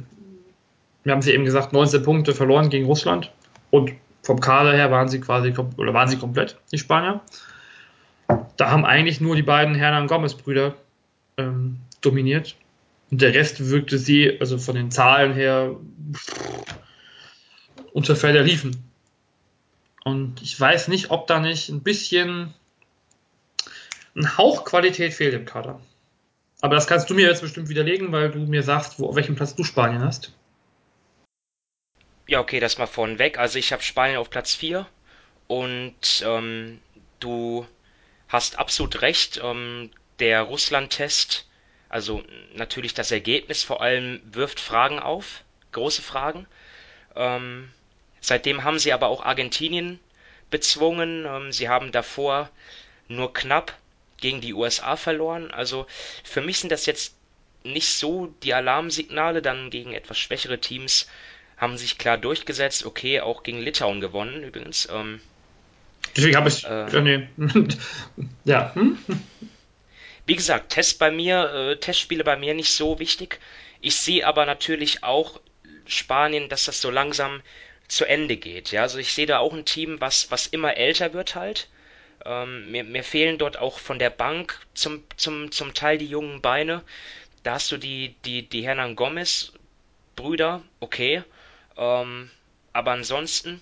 wir haben ja eben gesagt, 19 Punkte verloren gegen Russland. Und vom Kader her waren sie quasi, oder waren sie komplett, die Spanier. da haben eigentlich nur die beiden Hernan Gomez-Brüder ähm, dominiert. Und der Rest wirkte sie, also von den Zahlen her, unter Felder liefen. Und ich weiß nicht, ob da nicht ein bisschen ein Hauch Qualität fehlt im Kader. Aber das kannst du mir jetzt bestimmt widerlegen, weil du mir sagst, wo, auf welchem Platz du Spanien hast. Ja, okay, das mal vorneweg. Also ich habe Spanien auf Platz 4 und ähm, du hast absolut recht. Ähm, der Russland-Test, also natürlich das Ergebnis vor allem, wirft Fragen auf, große Fragen. Ähm, seitdem haben sie aber auch Argentinien bezwungen. Ähm, sie haben davor nur knapp gegen die USA verloren. Also für mich sind das jetzt nicht so die Alarmsignale, dann gegen etwas schwächere Teams haben sich klar durchgesetzt. Okay, auch gegen Litauen gewonnen übrigens. Ähm, Deswegen habe ich. Äh, ja, nee. ja. Hm? Wie gesagt, Test bei mir, äh, Testspiele bei mir nicht so wichtig. Ich sehe aber natürlich auch Spanien, dass das so langsam zu Ende geht. Ja, also ich sehe da auch ein Team, was, was immer älter wird halt. Ähm, mir, mir fehlen dort auch von der Bank zum, zum, zum Teil die jungen Beine. Da hast du die, die, die Hernan Gomez Brüder, okay. Ähm, aber ansonsten,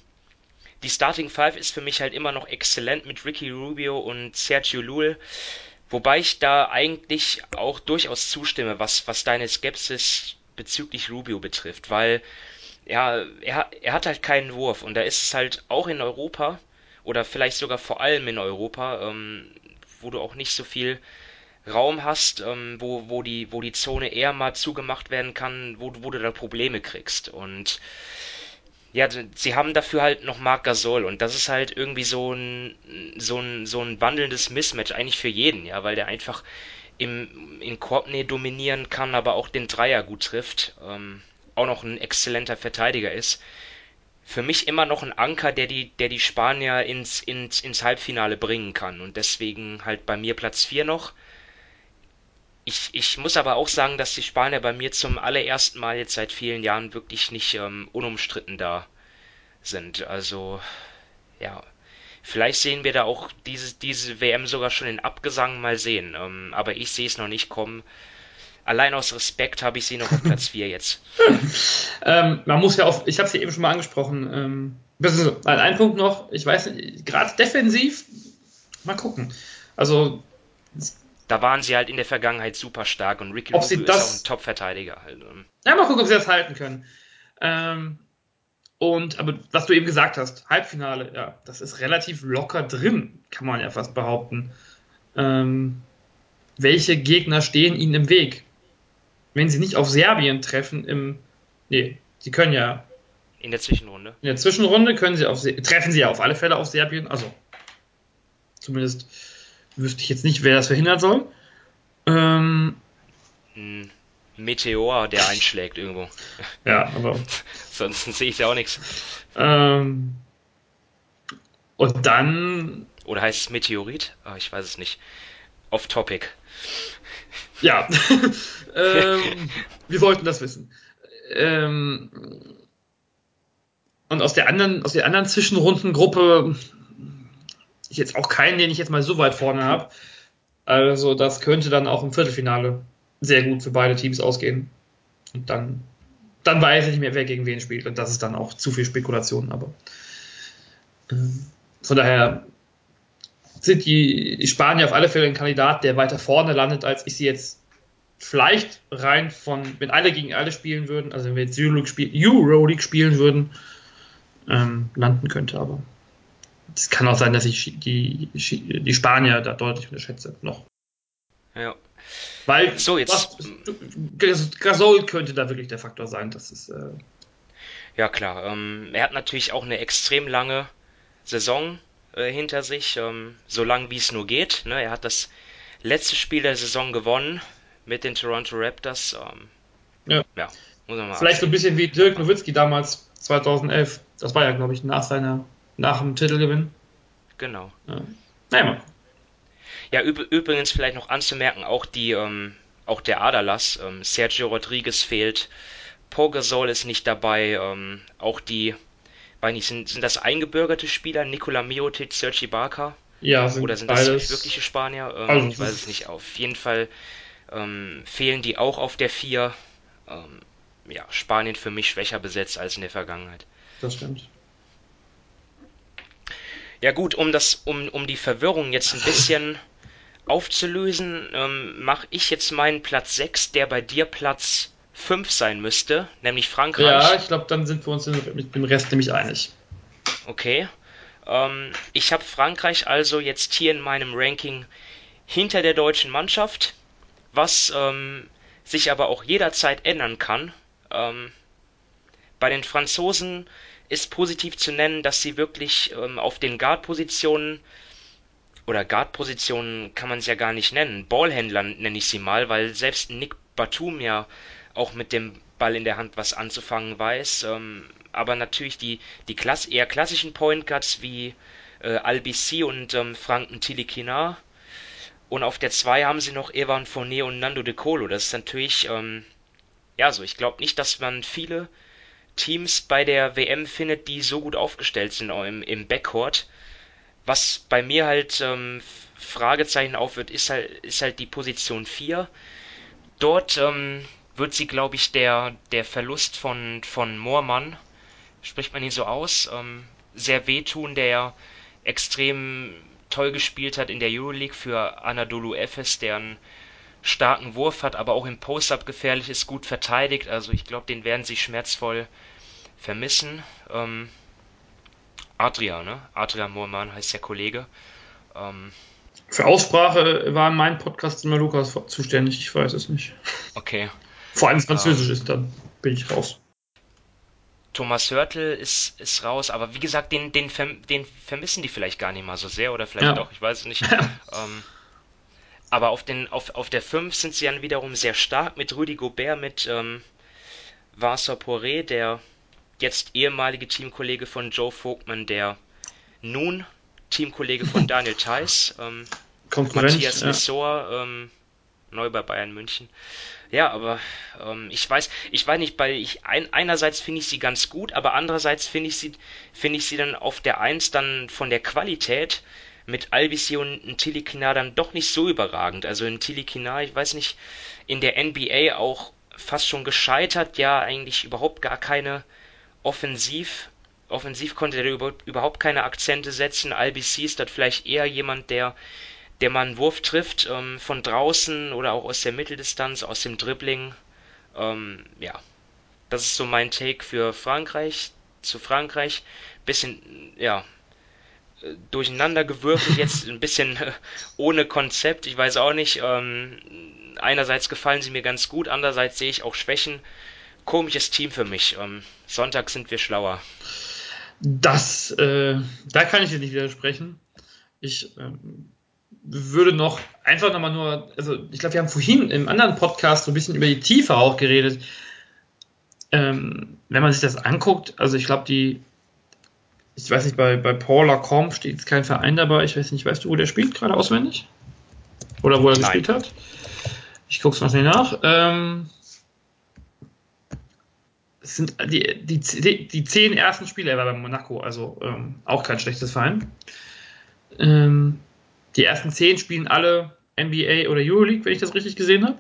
die Starting Five ist für mich halt immer noch exzellent mit Ricky Rubio und Sergio Lul. Wobei ich da eigentlich auch durchaus zustimme, was, was deine Skepsis bezüglich Rubio betrifft, weil ja, er, er hat halt keinen Wurf und da ist es halt auch in Europa oder vielleicht sogar vor allem in Europa, ähm, wo du auch nicht so viel Raum hast, ähm, wo, wo, die, wo die Zone eher mal zugemacht werden kann, wo, wo du da Probleme kriegst. Und ja, sie haben dafür halt noch Marc Gasol und das ist halt irgendwie so ein, so ein, so ein wandelndes Mismatch eigentlich für jeden, ja, weil der einfach im, in Korbnähe dominieren kann, aber auch den Dreier gut trifft. Ähm, auch noch ein exzellenter Verteidiger ist. Für mich immer noch ein Anker, der die, der die Spanier ins, ins, ins Halbfinale bringen kann. Und deswegen halt bei mir Platz 4 noch. Ich, ich muss aber auch sagen, dass die Spanier bei mir zum allerersten Mal jetzt seit vielen Jahren wirklich nicht ähm, unumstritten da sind. Also, ja, vielleicht sehen wir da auch diese, diese WM sogar schon in Abgesang mal sehen. Ähm, aber ich sehe es noch nicht kommen allein aus Respekt habe ich sie noch auf Platz 4 jetzt. ähm, man muss ja auch, ich habe sie eben schon mal angesprochen, ähm, ein Punkt noch, ich weiß nicht, gerade defensiv, mal gucken. Also da waren sie halt in der Vergangenheit super stark und Ricky Rubio ist auch ein Top-Verteidiger. Halt. Ähm. Ja, mal gucken, ob sie das halten können. Ähm, und, aber was du eben gesagt hast, Halbfinale, ja, das ist relativ locker drin, kann man ja fast behaupten. Ähm, welche Gegner stehen ihnen im Weg? Wenn sie nicht auf Serbien treffen im. Nee, sie können ja. In der Zwischenrunde. In der Zwischenrunde können sie auf, treffen sie ja auf alle Fälle auf Serbien. Also, zumindest wüsste ich jetzt nicht, wer das verhindern soll. Ähm, Ein Meteor, der einschlägt irgendwo. Ja, aber. Sonst sehe ich ja auch nichts. Ähm, und dann. Oder heißt es Meteorit? Oh, ich weiß es nicht. Off Topic. Ja, ähm, wir wollten das wissen. Ähm, und aus der anderen, aus der anderen Zwischenrundengruppe, ich jetzt auch keinen, den ich jetzt mal so weit vorne habe. Also das könnte dann auch im Viertelfinale sehr gut für beide Teams ausgehen. Und dann, dann weiß ich nicht mehr, wer gegen wen spielt. Und das ist dann auch zu viel Spekulation. Aber ähm, von daher sind die Spanier auf alle Fälle ein Kandidat, der weiter vorne landet, als ich sie jetzt vielleicht rein von, wenn alle gegen alle spielen würden, also wenn wir jetzt Euroleague, spiel, Euroleague spielen würden, ähm, landen könnte. Aber es kann auch sein, dass ich die, die Spanier da deutlich unterschätze noch. Ja. Weil so jetzt was, Gasol könnte da wirklich der Faktor sein. Das ist äh ja klar. Ähm, er hat natürlich auch eine extrem lange Saison äh, hinter sich, ähm, so lang wie es nur geht. Ne? Er hat das letzte Spiel der Saison gewonnen mit den Toronto Raptors. Ähm, ja. ja, muss man mal Vielleicht so ein bisschen wie Dirk Nowitzki damals 2011. Das war ja, glaube ich, nach seiner, nach dem Titelgewinn. Genau. Ja, naja, ja übrigens vielleicht noch anzumerken, auch die, ähm, auch der Aderlass, ähm, Sergio Rodriguez fehlt, Pogasol ist nicht dabei, ähm, auch die weiß nicht, sind, sind das eingebürgerte Spieler, Nikola Miotic, Sergi Barker? Ja, sind Oder sind das beides. wirkliche Spanier? Ähm, Also, ich weiß es nicht. Auf jeden Fall ähm, fehlen die auch auf der 4. Ähm, ja, Spanien für mich schwächer besetzt als in der Vergangenheit. das stimmt. Ja gut, um das, um, um die Verwirrung jetzt ein bisschen aufzulösen, ähm, mache ich jetzt meinen Platz 6, der bei dir Platz 5 sein müsste, nämlich Frankreich. Ja, ich glaube, dann sind wir uns mit dem Rest nämlich einig. Okay. Ähm, ich habe Frankreich also jetzt hier in meinem Ranking hinter der deutschen Mannschaft, was ähm, sich aber auch jederzeit ändern kann. Ähm, bei den Franzosen ist positiv zu nennen, dass sie wirklich ähm, auf den Guard-Positionen oder Guard-Positionen kann man es ja gar nicht nennen, Ballhändlern nenne ich sie mal, weil selbst Nick Batum ja auch mit dem Ball in der Hand was anzufangen weiß. Ähm, aber natürlich die, die Klass eher klassischen Point Guards wie äh, Albisi und ähm, Franken Tilikina. Und auf der 2 haben sie noch Evan Fournier und Nando De Colo. Das ist natürlich, ähm, ja, so. Ich glaube nicht, dass man viele Teams bei der WM findet, die so gut aufgestellt sind im, im Backcourt. Was bei mir halt ähm, Fragezeichen aufwirft, ist halt, ist halt die Position 4. Dort ähm, wird sie, glaube ich, der, der Verlust von, von Moormann, spricht man ihn so aus, ähm, sehr wehtun, der extrem toll gespielt hat in der Euroleague für Anadolu Efes, der einen starken Wurf hat, aber auch im Post-Up gefährlich ist, gut verteidigt. Also ich glaube, den werden sie schmerzvoll vermissen. Ähm, Adria, ne? Adria Moormann heißt der Kollege. Ähm, Für Aussprache war in meinem Podcast immer Lukas zuständig, ich weiß es nicht. okay. Vor allem Französisch ist, dann bin ich raus. Thomas Hörtel ist, ist raus, aber wie gesagt, den, den, den vermissen die vielleicht gar nicht mal so sehr oder vielleicht Ja. doch, ich weiß es nicht. ähm, aber auf, den, auf, auf der 5 sind sie dann wiederum sehr stark mit Rudy Gobert, mit ähm, Vincent Poiré, der jetzt ehemalige Teamkollege von Joe Vogtmann, der nun Teamkollege von Daniel Theiss, ähm. Matthias ja. Lessor, ähm, neu bei Bayern München. Ja, aber ähm, ich weiß, ich weiß nicht, weil ich ein, einerseits finde ich sie ganz gut, aber andererseits finde ich sie, finde ich sie dann auf der Eins dann von der Qualität mit Albisi und Tilikina dann doch nicht so überragend. Also in Tilikina, ich weiß nicht, in der NBA auch fast schon gescheitert, ja eigentlich überhaupt gar keine Offensiv. Offensiv konnte über, überhaupt keine Akzente setzen. Albisi ist das vielleicht eher jemand, der der mal einen Wurf trifft, ähm, von draußen oder auch aus der Mitteldistanz, aus dem Dribbling. Ähm, ja, das ist so mein Take für Frankreich, zu Frankreich. Bisschen, ja, äh, durcheinander gewürfelt, jetzt ein bisschen äh, ohne Konzept, ich weiß auch nicht. Ähm, einerseits gefallen sie mir ganz gut, andererseits sehe ich auch Schwächen. Komisches Team für mich. Ähm, Sonntag sind wir schlauer. Das, äh, da kann ich dir nicht widersprechen. Ich ähm, würde noch einfach nochmal nur, also ich glaube, wir haben vorhin im anderen Podcast so ein bisschen über die Tiefe auch geredet. Ähm, wenn man sich das anguckt, also ich glaube, die, ich weiß nicht, bei, bei Paul Lacombe steht jetzt kein Verein dabei. Ich weiß nicht, weißt du, wo der spielt gerade auswendig? Oder wo er Nein. gespielt hat? Ich guck's mal schnell nach. Ähm, es sind die, die, die, die zehn ersten Spiele, er war bei Monaco, also ähm, auch kein schlechtes Verein. Ähm, die ersten zehn spielen alle NBA oder Euroleague, wenn ich das richtig gesehen habe.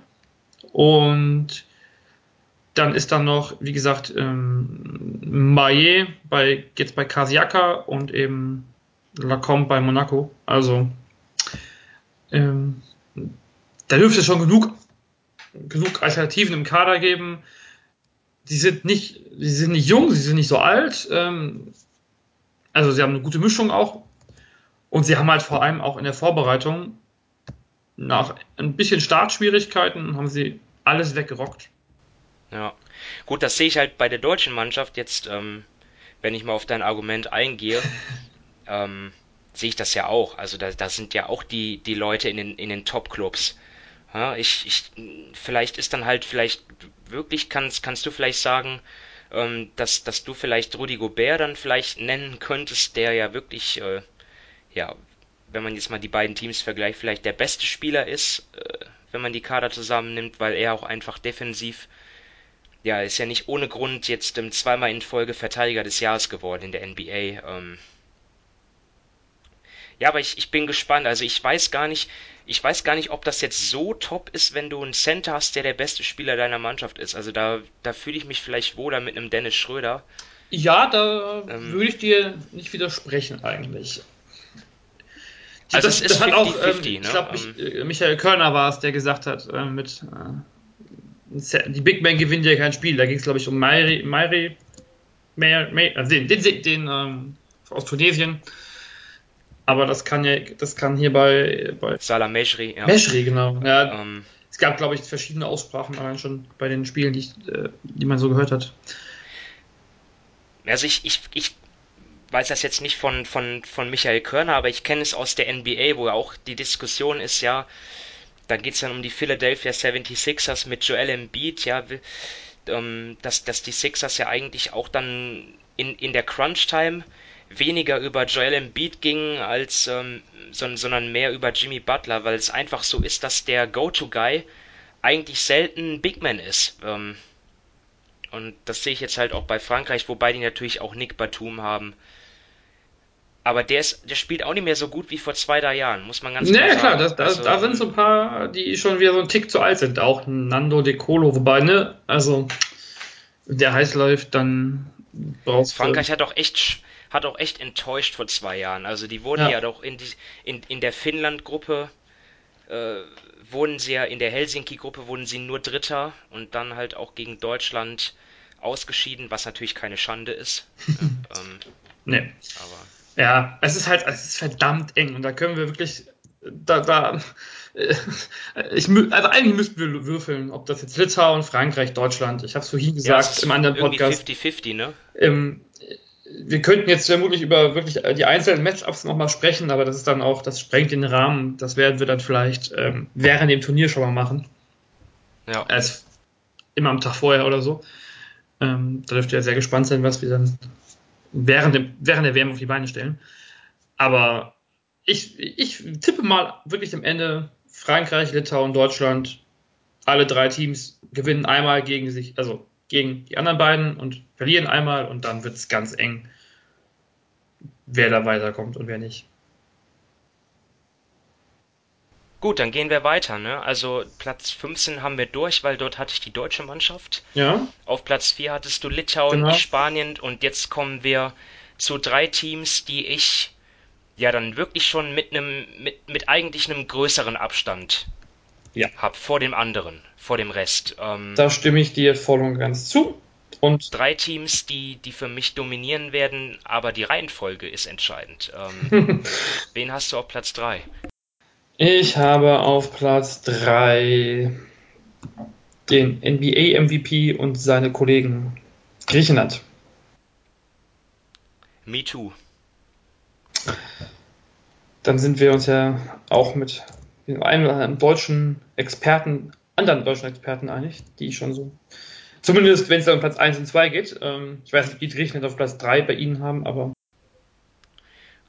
Und dann ist dann noch, wie gesagt, ähm, Maillet bei, jetzt bei Kasiaka und eben Lacombe bei Monaco. Also ähm, da dürfte es schon genug, genug Alternativen im Kader geben. Die sind nicht, sie sind nicht jung, sie sind nicht so alt. Ähm, also sie haben eine gute Mischung auch. Und sie haben halt vor allem auch in der Vorbereitung nach ein bisschen Startschwierigkeiten haben sie alles weggerockt. Ja, gut, das sehe ich halt bei der deutschen Mannschaft jetzt, ähm, wenn ich mal auf dein Argument eingehe, ähm, sehe ich das ja auch. Also da, da sind ja auch die, die Leute in den, in den Top-Clubs. Ja, ich, ich, vielleicht ist dann halt, vielleicht wirklich kannst, kannst du vielleicht sagen, ähm, dass, dass du vielleicht Rudi Gobert dann vielleicht nennen könntest, der ja wirklich, äh, ja, wenn man jetzt mal die beiden Teams vergleicht, vielleicht der beste Spieler ist, äh, wenn man die Kader zusammennimmt, weil er auch einfach defensiv ja, ist ja nicht ohne Grund jetzt ähm, zweimal in Folge Verteidiger des Jahres geworden in der NBA. Ähm, Ja, aber ich, ich bin gespannt. Also ich weiß gar nicht, ich weiß gar nicht, ob das jetzt so top ist, wenn du einen Center hast, der der beste Spieler deiner Mannschaft ist. Also da, da fühle ich mich vielleicht wohler mit einem Dennis Schröder. Ja, da ähm, würde ich dir nicht widersprechen eigentlich. Also das, es ist 50, auch, 50, ähm, ich glaube, ähm, äh, Michael Körner war es, der gesagt hat, äh, mit äh, die Big Man gewinnen ja kein Spiel. Da ging es, glaube ich, um Mairi, Mairi, Mairi also den, den, den ähm, aus Tunesien. Aber das kann ja, das kann hier bei, bei Salah Meshri, ja. Meshri, genau. Ja, ähm, es gab, glaube ich, verschiedene Aussprachen allein schon bei den Spielen, die, ich, äh, die man so gehört hat. Also ich, ich, ich weiß das jetzt nicht von, von, von Michael Körner, aber ich kenne es aus der NBA, wo auch die Diskussion ist, ja, da geht es dann um die Philadelphia 76ers mit Joel Embiid, ja, ähm, dass, dass die Sixers ja eigentlich auch dann in, in der Crunch-Time weniger über Joel Embiid ging, als, ähm, sondern mehr über Jimmy Butler, weil es einfach so ist, dass der Go-To-Guy eigentlich selten Big Man ist. Ähm, und das sehe ich jetzt halt auch bei Frankreich, wobei die natürlich auch Nick Batum haben. Aber der, ist, der spielt auch nicht mehr so gut wie vor zwei, drei Jahren, muss man ganz klar sagen. Ja, klar, das, das, also, da sind so ein paar, die schon wieder so ein Tick zu alt sind. Auch Nando De Colo, wobei, ne, also der heiß läuft, dann brauchst du. Frankreich hat auch echt hat auch echt enttäuscht vor zwei Jahren. Also die wurden ja, ja doch in, die, in, in der Finnland-Gruppe, äh, wurden sie ja, in der Helsinki-Gruppe wurden sie nur Dritter und dann halt auch gegen Deutschland ausgeschieden, was natürlich keine Schande ist. ähm, nee. Aber. Ja, es ist halt, es ist verdammt eng und da können wir wirklich, da, da, äh, ich, also eigentlich müssten wir würfeln, ob das jetzt Litauen, Frankreich, Deutschland, ich habe es vorhin gesagt ja, im anderen Podcast. 50-50, ne? Ähm, wir könnten jetzt vermutlich über wirklich die einzelnen Matchups nochmal sprechen, aber das ist dann auch, das sprengt den Rahmen. Das werden wir dann vielleicht ähm, während dem Turnier schon mal machen. Ja. Als immer am Tag vorher oder so. Ähm, da dürft ihr ja sehr gespannt sein, was wir dann während, dem, während der WM auf die Beine stellen. Aber ich, ich tippe mal wirklich am Ende Frankreich, Litauen, Deutschland, alle drei Teams gewinnen einmal gegen sich, also gegen die anderen beiden und verlieren einmal und dann wird es ganz eng, wer da weiterkommt und wer nicht. Gut, dann gehen wir weiter. Ne? Also Platz 15 haben wir durch, weil dort hatte ich die deutsche Mannschaft. Ja. Auf Platz 4 hattest du Litauen, genau. Spanien und jetzt kommen wir zu drei Teams, die ich ja dann wirklich schon mit einem mit, mit eigentlich einem größeren Abstand ja. habe vor dem anderen, vor dem Rest. Ähm, da stimme ich dir voll und ganz zu. Und drei Teams, die, die für mich dominieren werden, aber die Reihenfolge ist entscheidend. Ähm, wen hast du auf Platz 3? Ich habe auf Platz 3 den NBA-MVP und seine Kollegen Griechenland. Me too. Dann sind wir uns ja auch mit dem einen oder anderen deutschen Experten, anderen deutschen Experten einig, die schon so, zumindest wenn es um Platz 1 und 2 geht. Ähm, ich weiß nicht, wie Griechenland auf Platz 3 bei Ihnen haben, aber.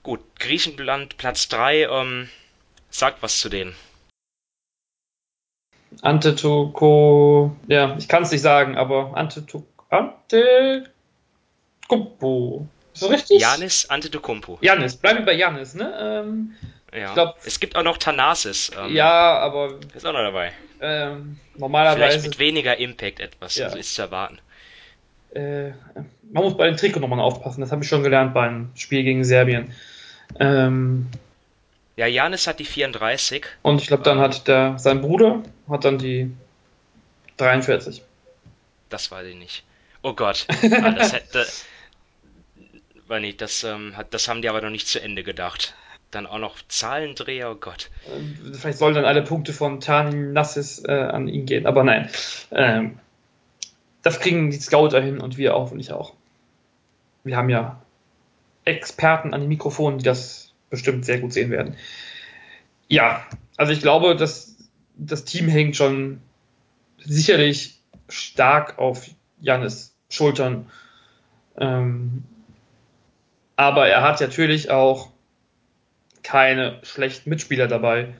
Gut, Griechenland Platz 3, ähm, sagt was zu denen. Antetokounmpo, ja, ich kann es nicht sagen, aber Antetokounmpo, ist das richtig? Janis Antetokounmpo. Janis, bleiben wir bei Janis, ne? Ähm, ja. Ich glaub, es gibt auch noch Thanasis. Ähm, ja, aber. Ist auch noch dabei. Ähm, normalerweise. Vielleicht mit weniger Impact etwas, ja. also ist zu erwarten. Äh, man muss bei den Trikotnummern aufpassen, das habe ich schon gelernt beim Spiel gegen Serbien. Ähm, ja, Janis hat die 34. Und ich glaube, dann hat der, sein Bruder hat dann die 43. Das weiß ich nicht. Oh Gott. ah, das hätte. Weil nicht, das, ähm, das haben die aber noch nicht zu Ende gedacht. Dann auch noch Zahlendreher, oh Gott. Ähm, vielleicht sollen dann alle Punkte von Tan Nassis äh, an ihn gehen, aber nein. Ähm, das kriegen die Scouter hin und wir auch und ich auch. Wir haben ja Experten an den Mikrofonen, die das bestimmt sehr gut sehen werden. Ja, also ich glaube, dass das Team hängt schon sicherlich stark auf Janis Schultern. Ähm, aber er hat natürlich auch keine schlechten Mitspieler dabei.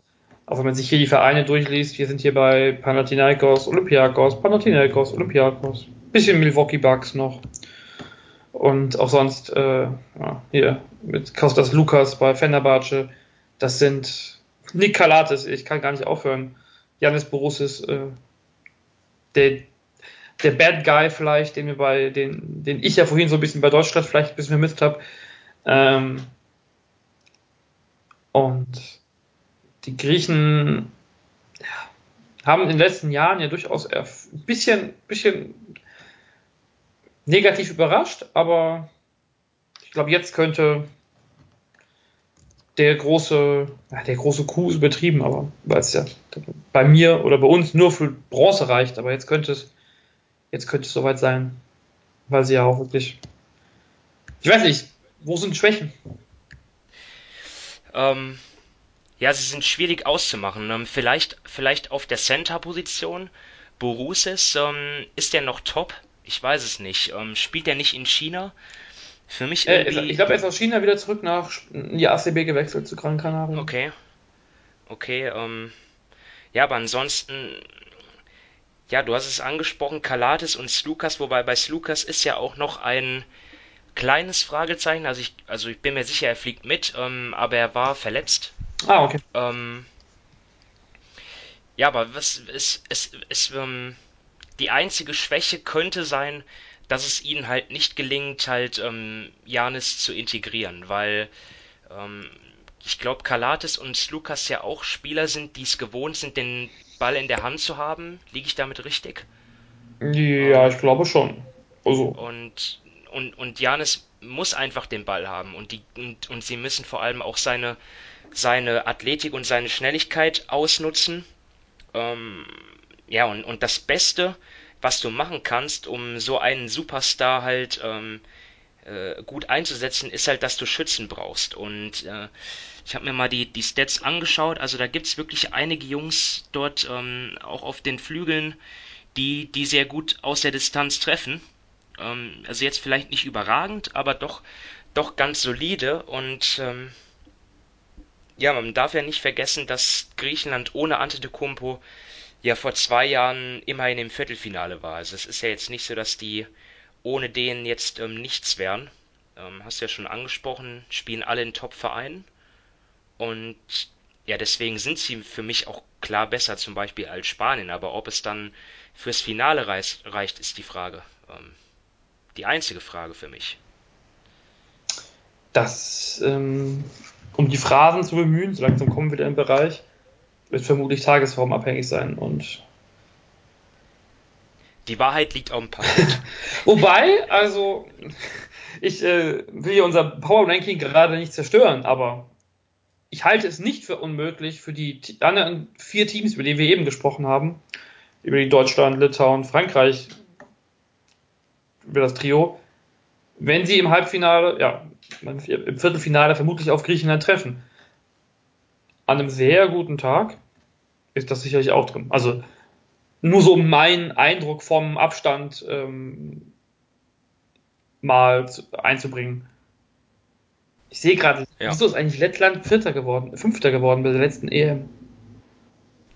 Auch wenn man sich hier die Vereine durchliest, wir sind hier bei Panathinaikos, Olympiakos, Panathinaikos, Olympiakos, bisschen Milwaukee Bucks noch. Und auch sonst, äh, ja, hier mit Kostas Lukas bei Fenerbahce, das sind Nick Kalates, ich kann gar nicht aufhören. Janis Borussis, äh, der, der Bad Guy vielleicht, den wir bei, den, den ich ja vorhin so ein bisschen bei Deutschland vielleicht ein bisschen vermisst habe. Ähm, und die Griechen haben in den letzten Jahren ja durchaus ein bisschen, bisschen negativ überrascht, aber ich glaube, jetzt könnte der große, der große Coup ist übertrieben, aber weil es ja bei mir oder bei uns nur für Bronze reicht, aber jetzt könnte es, jetzt könnte es soweit sein, weil sie ja auch wirklich, ich weiß nicht, wo sind Schwächen? Ähm, ja, sie sind schwierig auszumachen. Ähm, vielleicht, vielleicht auf der Center-Position. Borusis, ähm, ist der noch top? Ich weiß es nicht. Ähm, spielt er nicht in China? Für mich äh, irgendwie. ich glaube, er ist aus China wieder zurück nach die ACB gewechselt zu Gran Canaria. Okay. Okay, ähm. Ja, aber ansonsten. Ja, du hast es angesprochen, Kalates und Slukas, wobei bei Slukas ist ja auch noch ein kleines Fragezeichen. Also ich, also ich bin mir sicher, er fliegt mit, ähm, aber er war verletzt. Ah, okay. Ähm, ja, aber was ist, ist, ist, ähm, die einzige Schwäche könnte sein, dass es ihnen halt nicht gelingt, halt ähm, Janis zu integrieren, weil ähm, ich glaube, Kalates und Lukas ja auch Spieler sind, die es gewohnt sind, den Ball in der Hand zu haben. Liege ich damit richtig? Ja, ich glaube schon. Also. Und, und, und Janis muss einfach den Ball haben und, die, und, und sie müssen vor allem auch seine, seine Athletik und seine Schnelligkeit ausnutzen. Ähm, ja, und, und das Beste, was du machen kannst, um so einen Superstar halt ähm, äh, gut einzusetzen, ist halt, dass du Schützen brauchst. Und äh, ich habe mir mal die, die Stats angeschaut. Also da gibt es wirklich einige Jungs dort, ähm, auch auf den Flügeln, die, die sehr gut aus der Distanz treffen. Ähm, also jetzt vielleicht nicht überragend, aber doch, doch ganz solide. Und ähm, ja, man darf ja nicht vergessen, dass Griechenland ohne Antetokounmpo ja vor zwei Jahren immerhin im Viertelfinale war. Also es ist ja jetzt nicht so, dass die ohne den jetzt ähm, nichts wären. Ähm, hast du ja schon angesprochen, spielen alle in Top-Vereinen. Und ja, deswegen sind sie für mich auch klar besser zum Beispiel als Spanien. Aber ob es dann fürs Finale reicht, reicht ist die Frage. Ähm, die einzige Frage für mich. Das, ähm, um die Phrasen zu bemühen, so langsam kommen wir wieder im Bereich wird vermutlich tagesformabhängig sein und die Wahrheit liegt auf dem Parkett. Wobei, also ich äh, will hier unser Power Ranking gerade nicht zerstören, aber ich halte es nicht für unmöglich für die anderen vier Teams, über die wir eben gesprochen haben, über die Deutschland, Litauen, Frankreich, über das Trio, wenn sie im Halbfinale, ja, im Viertelfinale vermutlich auf Griechenland treffen an einem sehr guten Tag ist das sicherlich auch drin. Also nur so mein Eindruck vom Abstand ähm, mal zu, einzubringen. Ich sehe gerade, ja. wieso ist eigentlich Lettland Vierter geworden, Fünfter geworden bei der letzten EM?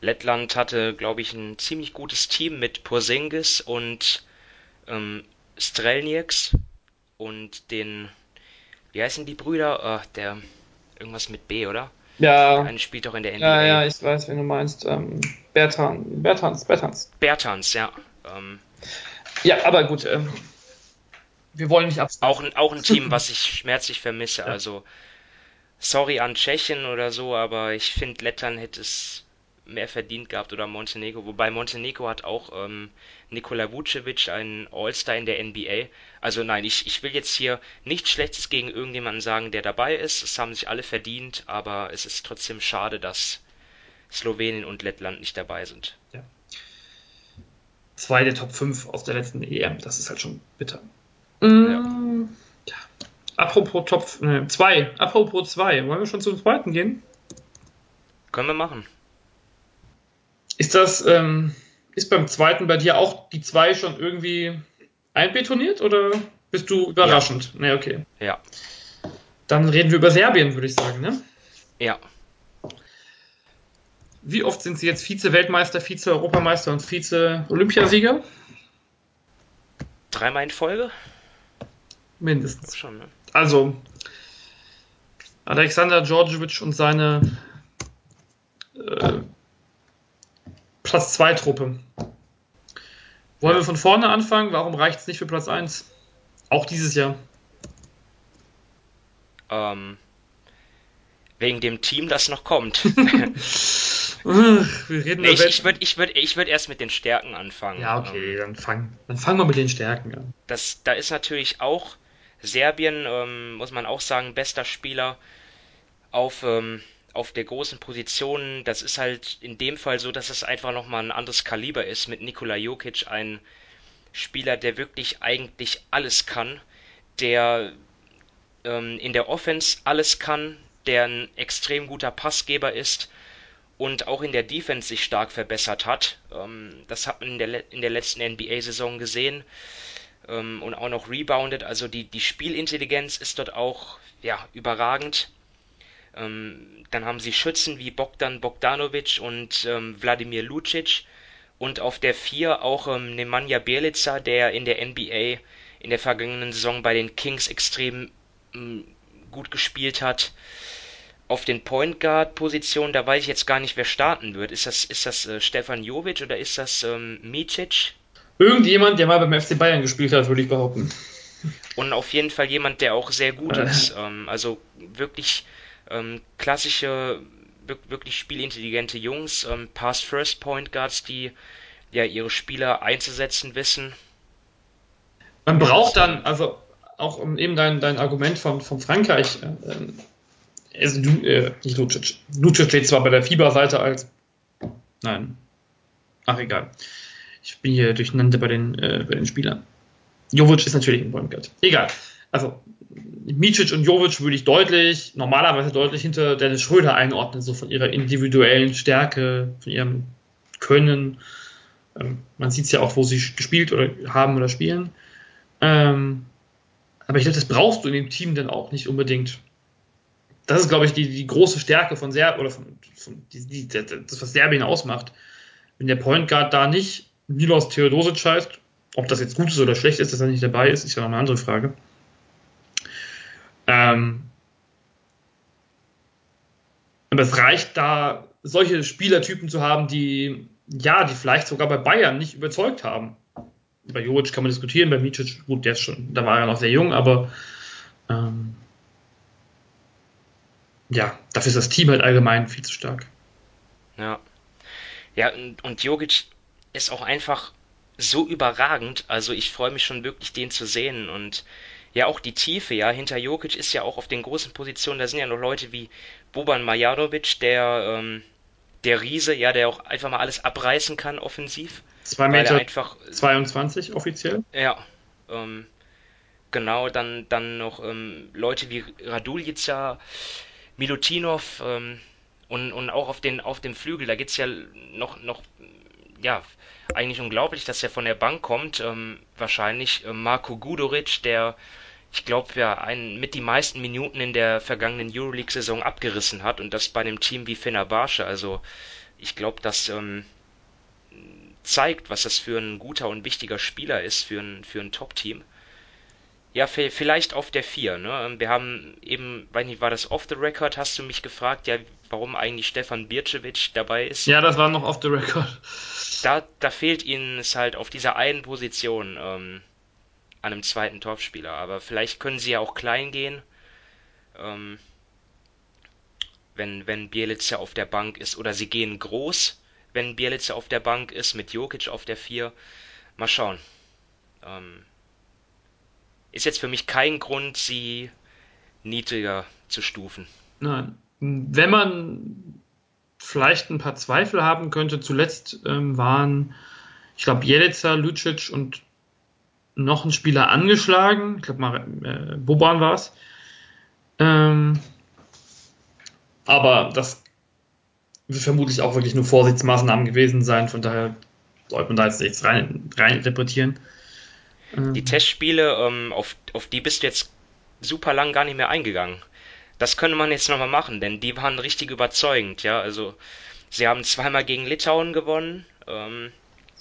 Lettland hatte, glaube ich, ein ziemlich gutes Team mit Porzingis und ähm, Strelnieks und den, wie heißen die Brüder? Oh, der irgendwas mit B, oder? Ja. Der eine spielt doch in der NBA. Ja, ja, ich weiß, wen du meinst. Ähm, Bertan, Bertans, Bertans. Bertans, ja. Ähm, ja, aber gut. Ähm, wir wollen nicht ab. Auch, auch ein Team, was ich schmerzlich vermisse. Ja. Also, sorry an Tschechien oder so, aber ich finde, Lettland hätte es mehr verdient gehabt oder Montenegro. Wobei Montenegro hat auch ähm, Nikola Vucevic, ein All-Star in der NBA. Also nein, ich, ich will jetzt hier nichts Schlechtes gegen irgendjemanden sagen, der dabei ist. Das haben sich alle verdient, aber es ist trotzdem schade, dass Slowenien und Lettland nicht dabei sind. Ja. Zwei der Top 5 aus der letzten EM, das ist halt schon bitter. Mm, ja. Apropos Top ne, zwei, apropos zwei, wollen wir schon zum zweiten gehen? Können wir machen. Ist das, ähm, ist beim zweiten bei dir auch die zwei schon irgendwie einbetoniert oder bist du überraschend? Ja. Nee, okay. Ja. Dann reden wir über Serbien, würde ich sagen, ne? Ja. Wie oft sind sie jetzt Vize-Weltmeister, Vize-Europameister und Vize-Olympiasieger? Dreimal in Folge? Mindestens. Schon, ne? Also, Alexander Djordjevic und seine äh, Platz 2 Truppe. Wollen wir von vorne anfangen? Warum reicht es nicht für Platz 1? Auch dieses Jahr. Ähm, wegen dem Team, das noch kommt. Wir reden Nee, ich ich würde ich würd, ich würd erst mit den Stärken anfangen. Ja, Ähm, okay, dann fangen dann fang wir mit den Stärken an. das, da ist natürlich auch Serbien, ähm, muss man auch sagen, bester Spieler auf, ähm, auf der großen Position. Das ist halt in dem Fall so, dass es einfach nochmal ein anderes Kaliber ist mit Nikola Jokic, ein Spieler, der wirklich eigentlich alles kann, der ähm, in der Offense alles kann, der ein extrem guter Passgeber ist und auch in der Defense sich stark verbessert hat. Ähm, das hat man in der, in der letzten NBA-Saison gesehen ähm, und auch noch rebounded. Also die, die Spielintelligenz ist dort auch ja, überragend. Ähm, dann haben sie Schützen wie Bogdan Bogdanovic und ähm, Wladimir Lucic und auf der 4 auch ähm, Nemanja Bjelica, der in der NBA in der vergangenen Saison bei den Kings extrem ähm, gut gespielt hat. Auf den Point Guard Positionen, da weiß ich jetzt gar nicht, wer starten wird. Ist das, ist das äh, Stefan Jovic oder ist das ähm, Micic? Irgendjemand, der mal beim FC Bayern gespielt hat, würde ich behaupten. Und auf jeden Fall jemand, der auch sehr gut Äh. ist. Ähm, also wirklich ähm, klassische, wir- wirklich spielintelligente Jungs, ähm, Pass-First-Point Guards, die ja ihre Spieler einzusetzen wissen. Man braucht dann, also auch um eben dein, dein Argument von, von Frankreich, äh, also, äh, nicht Lucic. Lucic steht zwar bei der Fieberseite als. Nein. Ach, egal. Ich bin hier durcheinander bei den, äh, bei den Spielern. Jovic ist natürlich ein Point Guard. Egal. Also, Micic und Jovic würde ich deutlich, normalerweise deutlich hinter Dennis Schröder einordnen, so von ihrer individuellen Stärke, von ihrem Können. Ähm, man sieht es ja auch, wo sie gespielt oder haben oder spielen. Ähm, aber ich glaube, das brauchst du in dem Team dann auch nicht unbedingt. Das ist, glaube ich, die, die große Stärke von Serbien oder von, von die, die, das, was Serbien ausmacht. Wenn der Point Guard da nicht Milos Theodosic heißt, ob das jetzt gut ist oder schlecht ist, dass er nicht dabei ist, ist ja noch eine andere Frage. Ähm, aber es reicht da, solche Spielertypen zu haben, die, ja, die vielleicht sogar bei Bayern nicht überzeugt haben. Bei Jovic kann man diskutieren, bei Micic, gut, der ist schon, da war er noch sehr jung, aber ähm, ja, dafür ist das Team halt allgemein viel zu stark. Ja. Ja, und, und Jogic ist auch einfach so überragend. Also ich freue mich schon wirklich, den zu sehen. Und ja, auch die Tiefe, ja, hinter Jokic ist ja auch auf den großen Positionen, da sind ja noch Leute wie Boban Marjanovic, der, ähm, der Riese, ja, der auch einfach mal alles abreißen kann offensiv. 2 Weil er Meter einfach, 22 offiziell. ja, ähm, genau, dann, dann noch ähm, Leute wie Raduljica, Milutinov ähm, und, und auch auf den, auf dem Flügel, da geht's ja noch, noch, ja, eigentlich unglaublich, dass er von der Bank kommt. Ähm, wahrscheinlich äh, Marko Guduric, der, ich glaube, ja, einen, mit die meisten Minuten in der vergangenen Euroleague-Saison abgerissen hat und das bei einem Team wie Fenerbahce. Also ich glaube, das ähm, zeigt, was das für ein guter und wichtiger Spieler ist für ein, für ein Top-Team. Ja, vi- vielleicht auf der 4, ne? Ähm, Wir haben eben, weiß nicht, war das off the record, hast du mich gefragt, ja, warum eigentlich Stefan Bircevic dabei ist. Ja, das war noch off the record. Da, da fehlt ihnen es halt auf dieser einen Position ähm, an einem zweiten Topspieler. Aber vielleicht können sie ja auch klein gehen, ähm, wenn, wenn Bielica auf der Bank ist. Oder sie gehen groß, wenn Bielica auf der Bank ist, mit Jokic auf der 4. Mal schauen. Ähm, ist jetzt für mich kein Grund, sie niedriger zu stufen. Nein. Wenn man vielleicht ein paar Zweifel haben könnte, zuletzt ähm, waren, ich glaube, Jelica, Lucic und noch ein Spieler angeschlagen. Ich glaube mal, äh, Boban war es. Ähm, aber das wird vermutlich auch wirklich nur Vorsichtsmaßnahmen gewesen sein. Von daher sollte man da jetzt nichts rein, rein interpretieren. Ähm, Die Testspiele, ähm, auf, auf die bist du jetzt super lang gar nicht mehr eingegangen. Das könnte man jetzt nochmal machen, denn die waren richtig überzeugend, ja. Also, sie haben zweimal gegen Litauen gewonnen, ähm,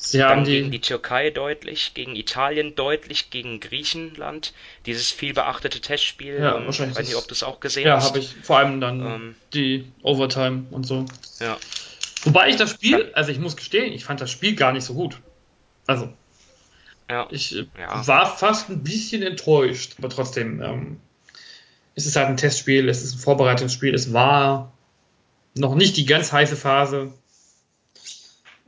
Sie haben die, gegen die Türkei deutlich, gegen Italien deutlich, gegen Griechenland. Dieses viel beachtete Testspiel. Ja, ähm, wahrscheinlich weiß nicht, ob du es auch gesehen ja, hast. habe ich vor allem dann Ähm, die Overtime und so. Ja. Wobei ich das Spiel, also ich muss gestehen, ich fand das Spiel gar nicht so gut. Also, Ja. ich äh, Ja. war fast ein bisschen enttäuscht, aber trotzdem, ähm, es ist halt ein Testspiel, es ist ein Vorbereitungsspiel, es war noch nicht die ganz heiße Phase.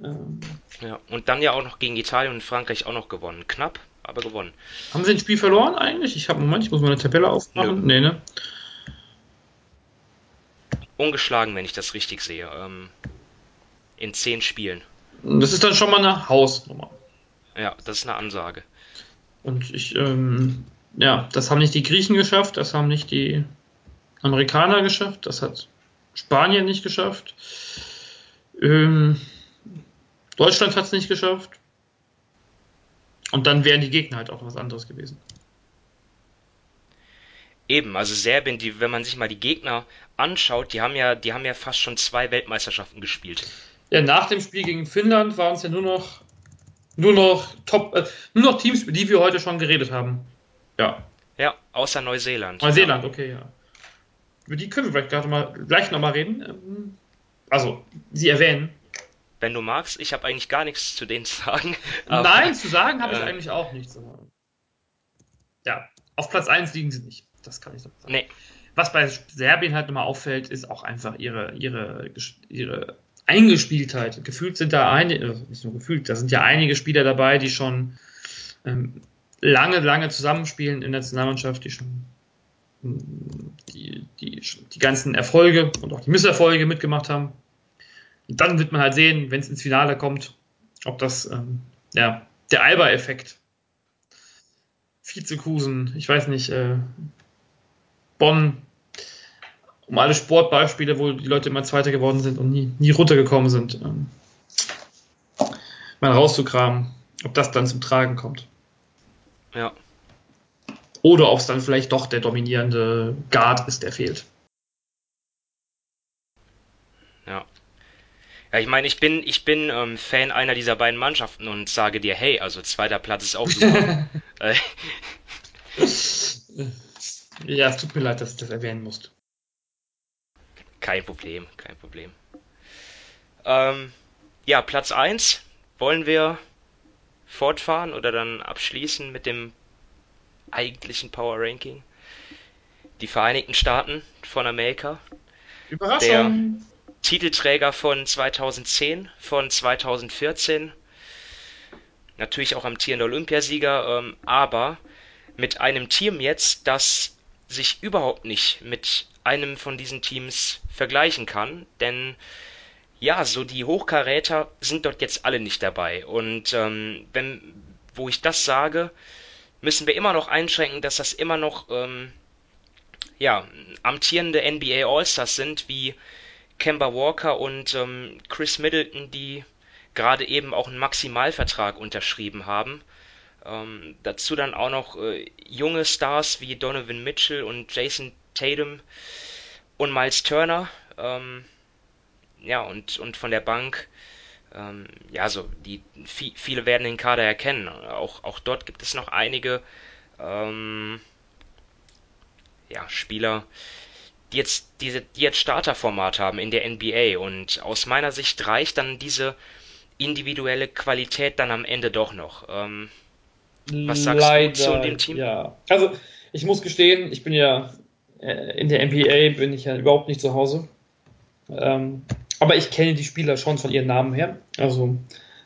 Ähm, Ja. Und dann ja auch noch gegen Italien und Frankreich auch noch gewonnen. Knapp, aber gewonnen. haben sie ein Spiel verloren eigentlich? Ich habe Moment, ich muss meine Tabelle aufmachen. Nee, ne? Ungeschlagen, wenn ich das richtig sehe. Ähm, in zehn Spielen. Das ist dann schon mal eine Hausnummer. Ja, das ist eine Ansage. Und ich, ähm, ja, das haben nicht die Griechen geschafft, das haben nicht die Amerikaner geschafft, das hat Spanien nicht geschafft. Ähm, Deutschland hat es nicht geschafft. Und dann wären die Gegner halt auch was anderes gewesen. Eben, also Serbien, die, wenn man sich mal die Gegner anschaut, die haben ja, die haben ja fast schon zwei Weltmeisterschaften gespielt. Ja, nach dem Spiel gegen Finnland waren es ja nur noch, nur noch Top, äh, nur noch Teams, über die wir heute schon geredet haben. Ja, Ja, außer Neuseeland. Neuseeland, okay, ja. Über die können wir vielleicht gerade mal, gleich nochmal reden. Ähm, Also, sie erwähnen. Wenn du magst, ich habe eigentlich gar nichts zu denen zu sagen. aber- Nein, zu sagen habe ich äh, eigentlich auch nichts. Ja, auf Platz 1 liegen sie nicht. Das kann ich doch sagen. Nee, Was bei Serbien halt nochmal auffällt, ist auch einfach ihre, ihre, ihre Eingespieltheit. Gefühlt sind da einige, also nicht nur gefühlt, da sind ja einige Spieler dabei, die schon ähm, lange, lange zusammenspielen in der Nationalmannschaft, die schon die, die, die ganzen Erfolge und auch die Misserfolge mitgemacht haben. Und dann wird man halt sehen, wenn es ins Finale kommt, ob das ähm, ja, der Alba-Effekt Vizekusen, ich weiß nicht, äh, Bonn, um alle Sportbeispiele, wo die Leute immer Zweiter geworden sind und nie, nie runtergekommen sind, ähm, mal rauszukramen, ob das dann zum Tragen kommt. ja. Oder ob es dann vielleicht doch der dominierende Guard ist, der fehlt. Ja. Ja, ich meine, ich bin, ich bin ähm, Fan einer dieser beiden Mannschaften und sage dir, hey, also zweiter Platz ist auch super. äh, Ja, es tut mir leid, dass ich das erwähnen musste. kein Problem, kein Problem. Ähm, ja, Platz 1 wollen wir fortfahren oder dann abschließen mit dem eigentlichen Power Ranking. Die Vereinigten Staaten von Amerika. Überraschung! Titelträger von 2010, von 2014, natürlich auch amtierender Olympiasieger, ähm, aber mit einem Team jetzt, das sich überhaupt nicht mit einem von diesen Teams vergleichen kann, denn ja, so die Hochkaräter sind dort jetzt alle nicht dabei. Und ähm, wenn, wo ich das sage, müssen wir immer noch einschränken, dass das immer noch ähm, ja, amtierende NBA All-Stars sind, wie Kemba Walker und ähm, Chris Middleton, die gerade eben auch einen Maximalvertrag unterschrieben haben. Ähm, dazu dann auch noch äh, junge Stars wie Donovan Mitchell und Jason Tatum und Miles Turner. Ähm, ja, und, und von der Bank, ähm, ja, so, die, vi- viele werden den Kader erkennen. Auch, auch dort gibt es noch einige, ähm, ja, Spieler, die jetzt, diese, die jetzt Starterformat haben in der NBA. Und aus meiner Sicht reicht dann diese individuelle Qualität dann am Ende doch noch. Ähm, Was sagst du zu dem Team? Ja. Also, ich muss gestehen, ich bin ja äh, in der NBA bin ich ja überhaupt nicht zu Hause. Ähm, aber ich kenne die Spieler schon von ihren Namen her. Also,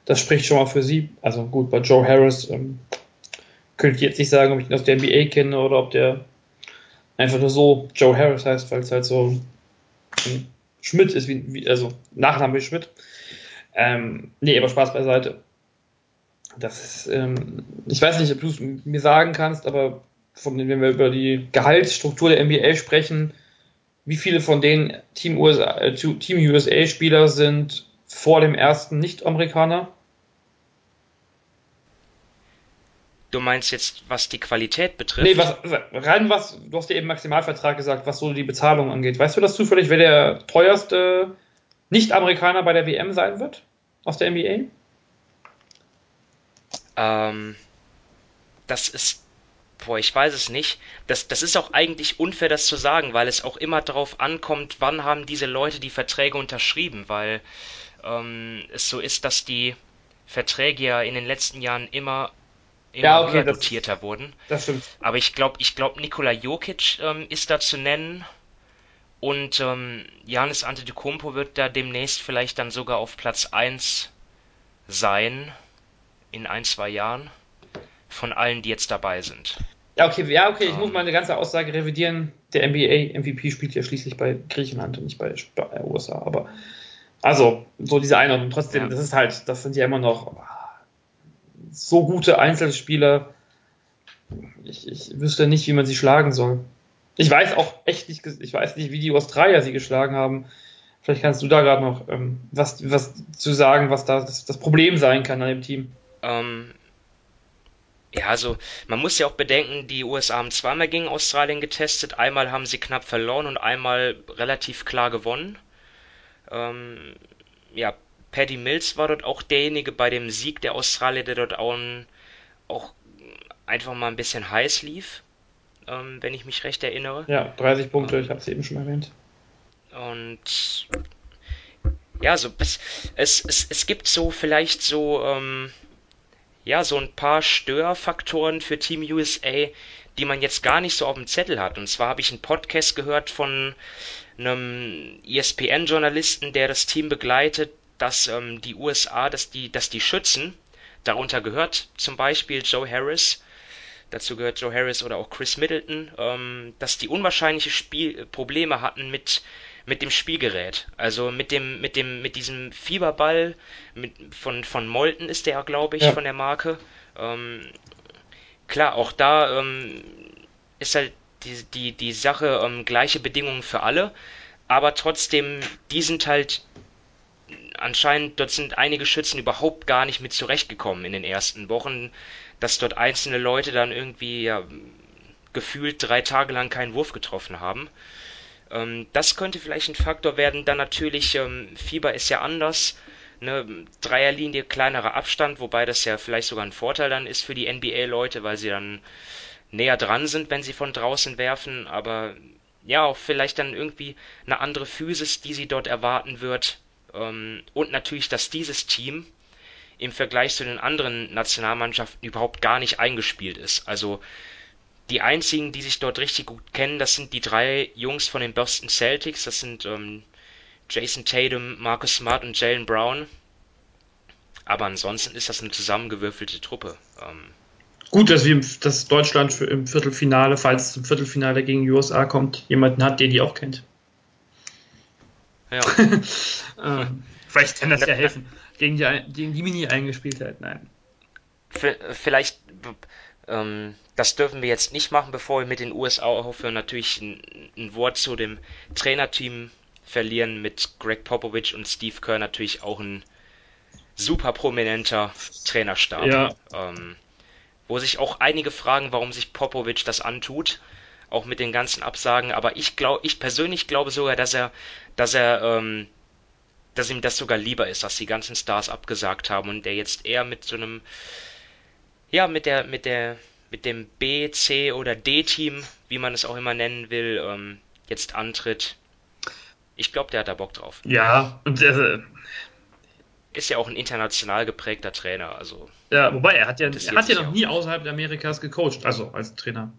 das spricht schon mal für sie. Also, gut, bei Joe Harris ähm, könnte ich jetzt nicht sagen, ob ich ihn aus der NBA kenne oder ob der einfach nur so Joe Harris heißt, weil es halt so Schmidt ist, wie, wie also Nachname ist Schmidt. Ähm, nee, aber Spaß beiseite. Das ist, ähm, ich weiß nicht, ob du es mir sagen kannst, aber von den, wenn wir über die Gehaltsstruktur der NBA sprechen, wie viele von den Team USA, äh, Team USA Spieler sind vor dem ersten Nicht-Amerikaner? Du meinst jetzt, was die Qualität betrifft? Nee, was, rein was, du hast ja eben Maximalvertrag gesagt, was so die Bezahlung angeht. Weißt du das zufällig, wer der teuerste Nicht-Amerikaner bei der WM sein wird? Aus der NBA? Ähm, das ist, boah, ich weiß es nicht. Das, das ist auch eigentlich unfair, das zu sagen, weil es auch immer darauf ankommt, wann haben diese Leute die Verträge unterschrieben, weil ähm, es so ist, dass die Verträge ja in den letzten Jahren immer immer Ja, okay, das, dotierter wurden. das stimmt. Aber ich glaube, ich glaube, Nikola Jokic ähm, ist da zu nennen und ähm, Giannis Antetokounmpo wird da demnächst vielleicht dann sogar auf Platz eins sein in ein, zwei Jahren von allen, die jetzt dabei sind. Ja, okay, ja, okay, ich muss Ähm, meine ganze Aussage revidieren. Der NBA-MVP spielt ja schließlich bei Griechenland und nicht bei, bei USA. Aber also, so diese Einordnung. Trotzdem, ja, das ist halt, das sind ja immer noch so gute Einzelspieler. Ich, ich wüsste nicht, wie man sie schlagen soll. Ich weiß auch echt nicht, ich weiß nicht, wie die Australier sie geschlagen haben. Vielleicht kannst du da gerade noch ähm, was, was zu sagen, was da das, das Problem sein kann an dem Team. ähm, ja, also man muss ja auch bedenken, die USA haben zweimal gegen Australien getestet, einmal haben sie knapp verloren und einmal relativ klar gewonnen. Ähm, ja, Paddy Mills war dort auch derjenige bei dem Sieg der Australier, der dort auch, auch einfach mal ein bisschen heiß lief, ähm, wenn ich mich recht erinnere. Ja, 30 Punkte, ich Ähm, habe es eben schon erwähnt. und ja, so es, es, es, es gibt so vielleicht so ähm, ja so ein paar Störfaktoren für Team USA, die man jetzt gar nicht so auf dem Zettel hat. Und zwar habe ich einen Podcast gehört von einem ESPN-Journalisten, der das Team begleitet, dass ähm, die USA, dass die, dass die Schützen, darunter gehört zum Beispiel Joe Harris, dazu gehört Joe Harris oder auch Chris Middleton, ähm, dass die unwahrscheinliche Spiel Probleme hatten mit mit dem Spielgerät, also mit dem mit dem mit diesem Fieberball mit, von von Molten ist der, glaube ich, Ja. von der Marke. Ähm, klar, auch da ähm, ist halt die die die Sache ähm, gleiche Bedingungen für alle, aber trotzdem die sind halt anscheinend, dort sind einige Schützen überhaupt gar nicht mit zurechtgekommen in den ersten Wochen, dass dort einzelne Leute dann irgendwie ja, gefühlt drei Tage lang keinen Wurf getroffen haben. Ähm, das könnte vielleicht ein Faktor werden. Dann natürlich, ähm, Fieber ist ja anders. Ne, Dreierlinie, kleinerer Abstand, wobei das ja vielleicht sogar ein Vorteil dann ist für die NBA-Leute, weil sie dann näher dran sind, wenn sie von draußen werfen. Aber ja, auch vielleicht dann irgendwie eine andere Physis, die sie dort erwarten wird. Ähm, und natürlich, dass dieses Team im Vergleich zu den anderen Nationalmannschaften überhaupt gar nicht eingespielt ist. Also die einzigen, die sich dort richtig gut kennen, das sind die drei Jungs von den Boston Celtics. Das sind ähm, Jason Tatum, Marcus Smart und Jalen Brown. Aber ansonsten ist das eine zusammengewürfelte Truppe. Ähm, Gut, dass, wir, dass Deutschland im Viertelfinale, falls es zum Viertelfinale gegen die USA kommt, jemanden hat, der die auch kennt. Ja. Ähm, vielleicht kann das ja helfen. Gegen die, gegen die Mini-Eingespieltheit, nein. Vielleicht, ähm, das dürfen wir jetzt nicht machen, bevor wir mit den USA aufhören. Natürlich ein, ein Wort zu dem Trainerteam verlieren mit Greg Popovich und Steve Kerr natürlich auch ein super prominenter Trainerstab. Ja. Ähm, wo sich auch einige fragen, warum sich Popovich das antut, auch mit den ganzen Absagen. Aber ich glaube, ich persönlich glaube sogar, dass er, dass er, ähm, dass ihm das sogar lieber ist, dass die ganzen Stars abgesagt haben und der jetzt eher mit so einem, ja, mit der, mit der, mit dem B, C oder D-Team, wie man es auch immer nennen will, ähm, jetzt antritt. Ich glaube, der hat da Bock drauf. Ja, und äh, Ist ja auch ein international geprägter Trainer, also ja, wobei er hat ja, er hat ja noch nie außerhalb Amerikas gecoacht, also als Trainer.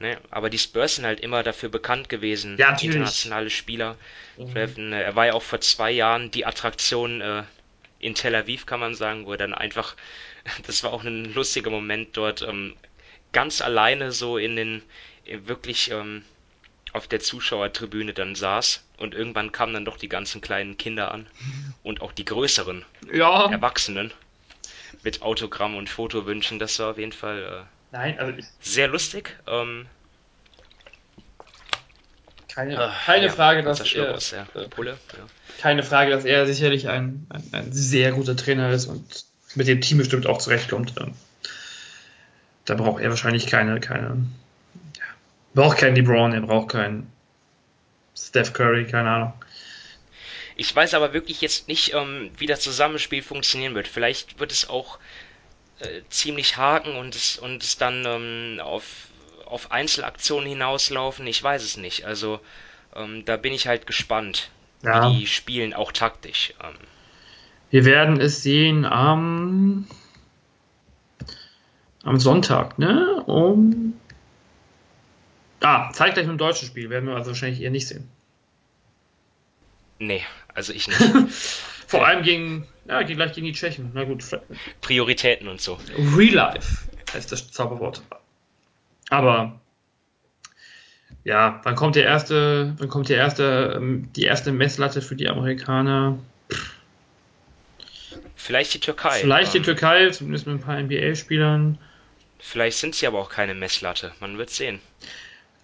Ne, aber die Spurs sind halt immer dafür bekannt gewesen, Ja, internationale Spieler Mhm. treffen. Äh, Er war ja auch vor zwei Jahren die Attraktion äh, in Tel Aviv, kann man sagen, wo er dann einfach, das war auch ein lustiger Moment dort, ähm, ganz alleine so in den, äh, wirklich ähm, auf der Zuschauertribüne dann saß und irgendwann kamen dann doch die ganzen kleinen Kinder an und auch die größeren Ja, Erwachsenen mit Autogramm und Fotowünschen. Das war auf jeden Fall nein, also äh, sehr lustig. Ähm, keine, Ah, keine ja, Frage, dass er, aus der äh, Pulle. Ja. keine Frage, dass er sicherlich ein, ein, ein sehr guter Trainer ist und mit dem Team bestimmt auch zurechtkommt. Ähm, Da braucht er wahrscheinlich keine, keine, ja, braucht keinen LeBron, er braucht keinen Steph Curry, keine Ahnung. Ich weiß aber wirklich jetzt nicht, ähm, wie das Zusammenspiel funktionieren wird. Vielleicht wird es auch äh, ziemlich haken und es, und es dann ähm, auf, auf Einzelaktionen hinauslaufen. Ich weiß es nicht. Also ähm, da bin ich halt gespannt, Ja. wie die spielen, auch taktisch. Ähm, Wir werden es sehen am, am Sonntag, ne? Um. Ah, zeitgleich mit dem deutschen Spiel werden wir also wahrscheinlich eher nicht sehen. nee, also ich nicht. Vor allem gegen, ja, gegen- gleich gegen die Tschechen. Na gut, Prioritäten und so. Real Life heißt das Zauberwort. Aber ja, wann kommt der erste, wann kommt der erste, ähm, die erste Messlatte für die Amerikaner? Vielleicht die Türkei. Vielleicht die Ähm, Türkei, zumindest mit ein paar NBA-Spielern. Vielleicht sind sie aber auch keine Messlatte. Man wird sehen.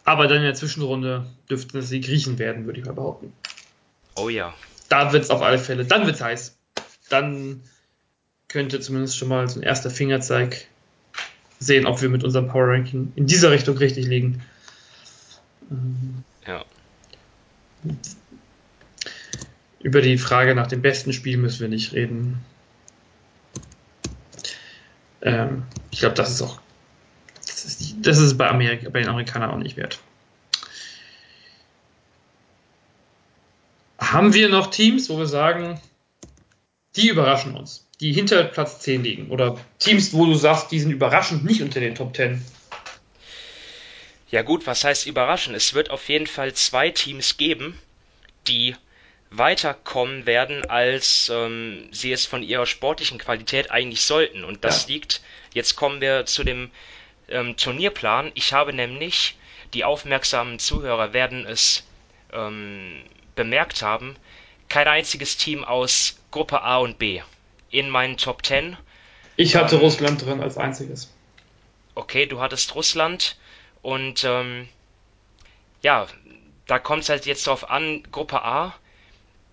Aber dann in der Zwischenrunde dürften es die Griechen werden, würde ich mal behaupten. Oh ja. Da wird es auf alle Fälle, dann wird es heiß. Dann könnte zumindest schon mal so ein erster Fingerzeig sehen, ob wir mit unserem Power Ranking in dieser Richtung richtig liegen. Ja. Über die Frage nach dem besten Spiel müssen wir nicht reden. Ähm, ich glaube, das ist auch. Das ist, das ist bei, Amerika, bei den Amerikanern auch nicht wert. Haben wir noch Teams, wo wir sagen, die überraschen uns, die hinter Platz 10 liegen? Oder Teams, wo du sagst, die sind überraschend nicht unter den Top 10? Ja gut, was heißt überraschen? Es wird auf jeden Fall zwei Teams geben, die weiterkommen werden, als ähm, sie es von ihrer sportlichen Qualität eigentlich sollten. Und das Ja. liegt, jetzt kommen wir zu dem ähm, Turnierplan. Ich habe nämlich, die aufmerksamen Zuhörer werden es ähm, bemerkt haben, kein einziges Team aus Gruppe A und B in meinen Top 10. Ich hatte Ähm, Russland drin als einziges. okay, du hattest Russland und ähm, ja, da kommt es halt jetzt drauf an, Gruppe A.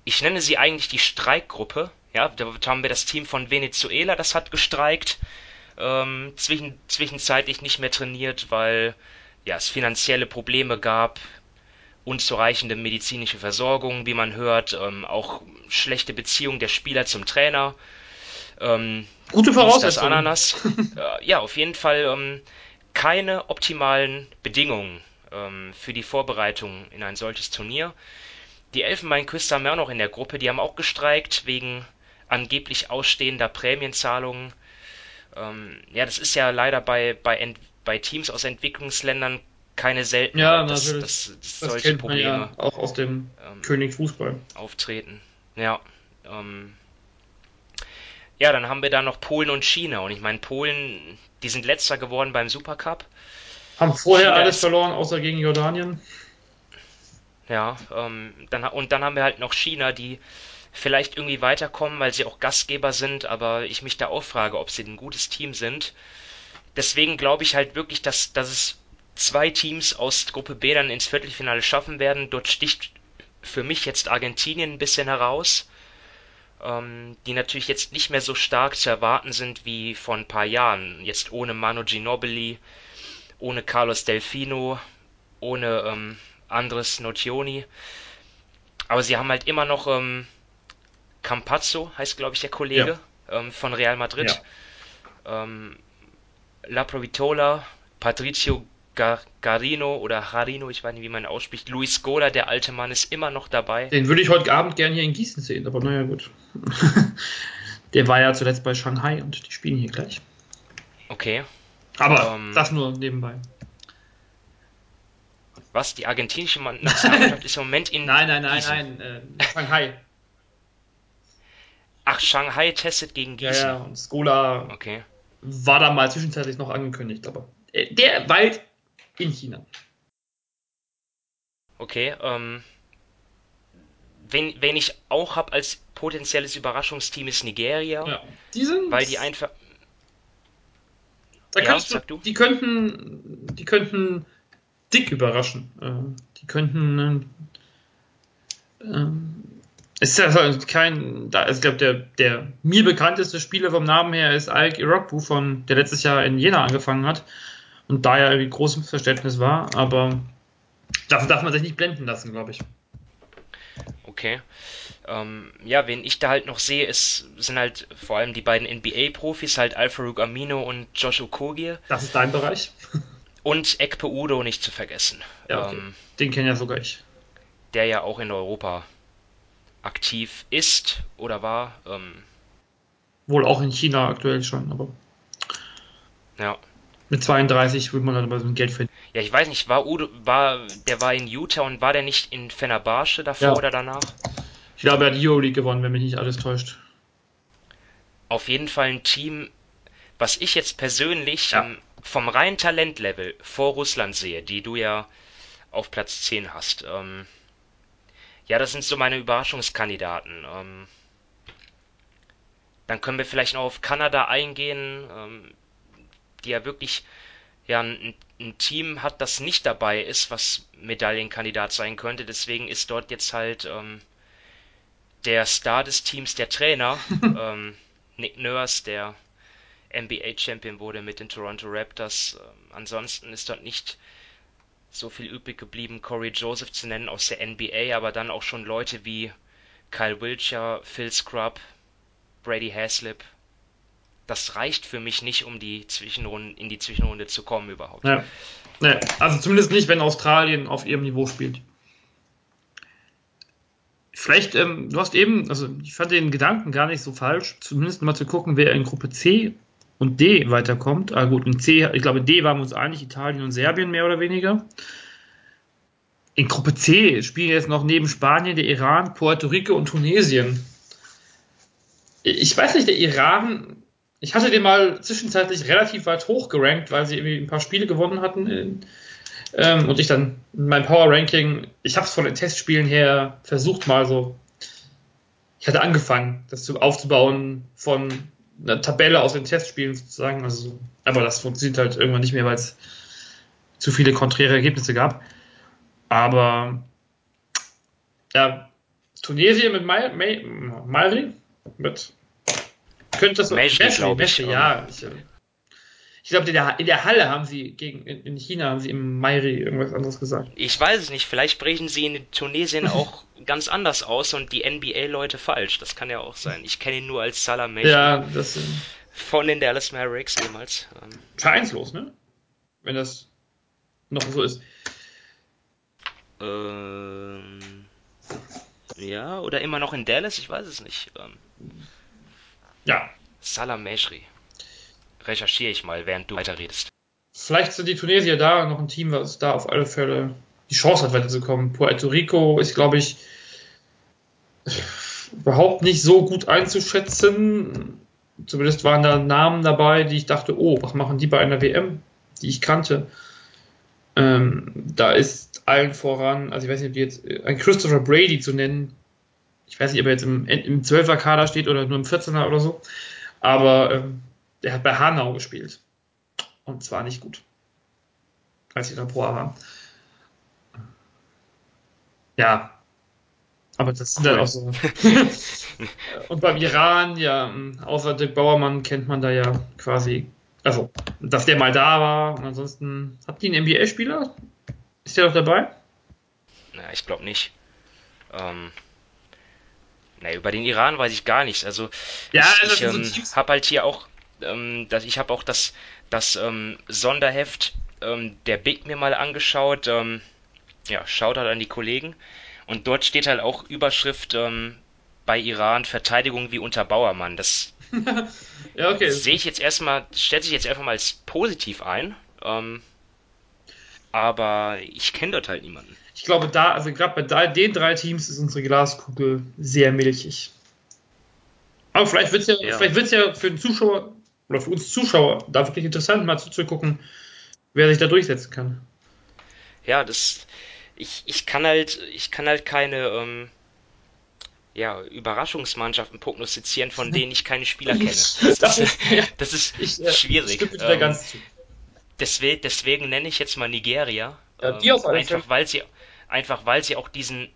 Ich nenne sie eigentlich die Streikgruppe. Ja, da haben wir das Team von Venezuela, das hat gestreikt. Ähm, zwischen, zwischenzeitlich nicht mehr trainiert, weil ja, es finanzielle Probleme gab, unzureichende medizinische Versorgung, wie man hört, ähm, auch schlechte Beziehung der Spieler zum Trainer. Ähm, Gute Voraussetzungen. Ananas. äh, ja, auf jeden Fall ähm, keine optimalen Bedingungen ähm, für die Vorbereitung in ein solches Turnier. Die Elfenbeinküste haben wir auch noch in der Gruppe, die haben auch gestreikt wegen angeblich ausstehender Prämienzahlungen. Ähm, ja, das ist ja leider bei, bei, bei Teams aus Entwicklungsländern keine Seltenheit, Ja, dass, dass, dass Das solche kennt man Probleme ja auch aus dem ähm, König Fußball. auftreten. Ja, ähm, ja, dann haben wir da noch Polen und China. Und ich meine, Polen, die sind letzter geworden beim Supercup. Haben vorher China alles verloren, außer gegen Jordanien. Ja, ähm, dann, und dann haben wir halt noch China, die vielleicht irgendwie weiterkommen, weil sie auch Gastgeber sind, aber ich mich da auch frage, ob sie ein gutes Team sind. Deswegen glaube ich halt wirklich, dass, dass es zwei Teams aus Gruppe B dann ins Viertelfinale schaffen werden. Dort sticht für mich jetzt Argentinien ein bisschen heraus, ähm, die natürlich jetzt nicht mehr so stark zu erwarten sind wie vor ein paar Jahren. Jetzt ohne Manu Ginobili, ohne Carlos Delfino, ohne ähm, Andres Nocioni. Aber sie haben halt immer noch ähm, Campazzo, heißt glaube ich der Kollege, ähm, von Real Madrid. Ähm, La Provitola, Patricio Garino oder Harino, ich weiß nicht, wie man ausspricht. Luis Scola, der alte Mann, ist immer noch dabei. Den würde ich heute Abend gerne hier in Gießen sehen, aber naja, gut. Der war ja zuletzt bei Shanghai und die spielen hier gleich. Okay. Aber Ähm, das nur nebenbei. Was? Die argentinische Man- Nationalmannschaft ist im Moment in Nein, nein, nein, Gießen. nein. Äh, Shanghai. Ach, Shanghai testet gegen Ja, Gießen. ja, und Skola Okay. war da mal zwischenzeitlich noch angekündigt, aber äh, der bald in China. Okay, ähm, wen, wen ich auch habe als potenzielles Überraschungsteam ist Nigeria, Ja. Die sind. weil die einfach, Da Ja, könntest du, du. Die könnten, die könnten dick überraschen. Ähm, die könnten. Es ist ja halt kein, da, also ich glaube, der, der mir bekannteste Spieler vom Namen her ist Alec Irokbu, von, der letztes Jahr in Jena angefangen hat und da ja irgendwie großes Verständnis war, aber dafür darf man sich nicht blenden lassen, glaube ich. okay. Ähm, ja, wen ich da halt noch sehe, ist, sind halt vor allem die beiden NBA-Profis, halt Al-Farouq Amino und Josh Okogie. Das ist dein Bereich. Und Ekpe Udo nicht zu vergessen. Ja, okay. ähm, Den kenne ja sogar ich. Der ja auch in Europa aktiv ist oder war. Ähm, Wohl auch in China aktuell schon, aber. Ja. Mit 32 will man dann aber so ein Geld verdienen. Ja, ich weiß nicht, war Udo, war, der war in Utah und war der nicht in Fenerbahce davor ja. oder danach? Ich glaube, er hat die Euroleague gewonnen, wenn mich nicht alles täuscht. Auf jeden Fall ein Team, was ich jetzt persönlich ja. ähm, vom reinen Talentlevel vor Russland sehe, die du ja auf Platz 10 hast. Ähm, ja, das sind so meine Überraschungskandidaten. Ähm, dann können wir vielleicht noch auf Kanada eingehen, ähm, die ja wirklich ja, ein, ein, Team hat, das nicht dabei ist, was Medaillenkandidat sein könnte. Deswegen ist dort jetzt halt ähm, der Star des Teams der Trainer, ähm, Nick Nurse, der NBA-Champion wurde mit den Toronto Raptors. Ähm, ansonsten ist dort nicht so viel übrig geblieben, Corey Joseph zu nennen aus der NBA, aber dann auch schon Leute wie Kyle Wilcher, Phil Scrub, Brady Haslip. Das reicht für mich nicht, um die Zwischenrunde, in die Zwischenrunde zu kommen überhaupt. Ja. ja. Also zumindest nicht, wenn Australien auf ihrem Niveau spielt. Vielleicht, ähm, du hast eben, also ich fand den Gedanken gar nicht so falsch, zumindest mal zu gucken, wer in Gruppe C und D weiterkommt. Ah, gut, in C, ich glaube, D waren wir uns einig, Italien und Serbien mehr oder weniger. In Gruppe C spielen jetzt noch neben Spanien der Iran, Puerto Rico und Tunesien. Ich weiß nicht, der Iran, ich hatte den mal zwischenzeitlich relativ weit hoch gerankt, weil sie irgendwie ein paar Spiele gewonnen hatten. Ähm, und ich dann mein Power Ranking, ich habe es von den Testspielen her versucht mal so. Ich hatte angefangen, das aufzubauen von eine Tabelle aus den Testspielen sozusagen. Also, aber das funktioniert halt irgendwann nicht mehr, weil es zu viele konträre Ergebnisse gab. Aber ja, Tunesien mit Mayri, mit könnte das Meshri, glaube ich. Ja, ich, äh, ich glaube, in der, in der Halle haben sie gegen in China haben sie im Mayri irgendwas anderes gesagt. Ich weiß es nicht. Vielleicht sprechen sie in Tunesien auch ganz anders aus und die NBA-Leute falsch. Das kann ja auch sein. Ich kenne ihn nur als Salah. Ja, das. Äh, von den Dallas Mavericks ehemals. Ähm. Vereinslos, ne? Wenn das noch so ist. Ähm, ja, oder immer noch in Dallas, ich weiß es nicht. Ähm, ja. Salah Meshri recherchiere ich mal, während du weiterredest. Vielleicht sind die Tunesier da noch ein Team, was da auf alle Fälle die Chance hat, weiterzukommen. Puerto Rico ist, glaube ich, überhaupt nicht so gut einzuschätzen. Zumindest waren da Namen dabei, die ich dachte, oh, was machen die bei einer WM, die ich kannte. Ähm, da ist allen voran, also ich weiß nicht, ob die jetzt ein Christopher Brady zu nennen, ich weiß nicht, ob er jetzt im, im 12er Kader steht oder nur im 14er oder so, aber ähm, der hat bei Hanau gespielt. Und zwar nicht gut. Als sie da Pro war. Ja. Aber das sind cool. dann auch so. und beim Iran, ja, außer Dirk Bauermann kennt man da ja quasi, also, dass der mal da war. Und ansonsten, habt ihr einen NBA-Spieler? Ist der doch dabei? Na, ich glaube nicht. Ähm, na, über den Iran weiß ich gar nichts. Also, ja, ich, also ich ähm, habe halt hier auch ähm, dass ich habe auch das, das ähm, Sonderheft ähm, der Big mir mal angeschaut. Ähm, ja, schaut halt an die Kollegen. Und dort steht halt auch Überschrift ähm, bei Iran Verteidigung wie unter Bauermann. Das ja, okay. sehe ich jetzt erstmal, stellt sich jetzt einfach mal als positiv ein. Aber ich kenne dort halt niemanden. Ich glaube, da, also gerade bei den drei Teams ist unsere Glaskugel sehr milchig. Aber vielleicht wird es ja, ja. ja für den Zuschauer oder für uns Zuschauer da wirklich interessant, mal zuzugucken, wer sich da durchsetzen kann. Ja, das. Ich, ich kann halt, ich kann halt keine ähm, ja, Überraschungsmannschaften prognostizieren, von denen ich keine Spieler kenne. Das, das ist, das ist ich, äh, schwierig. Ähm, ganz zu. Deswegen, deswegen nenne ich jetzt mal Nigeria. Ja, die ähm, einfach, weil sie, einfach weil sie auch diesen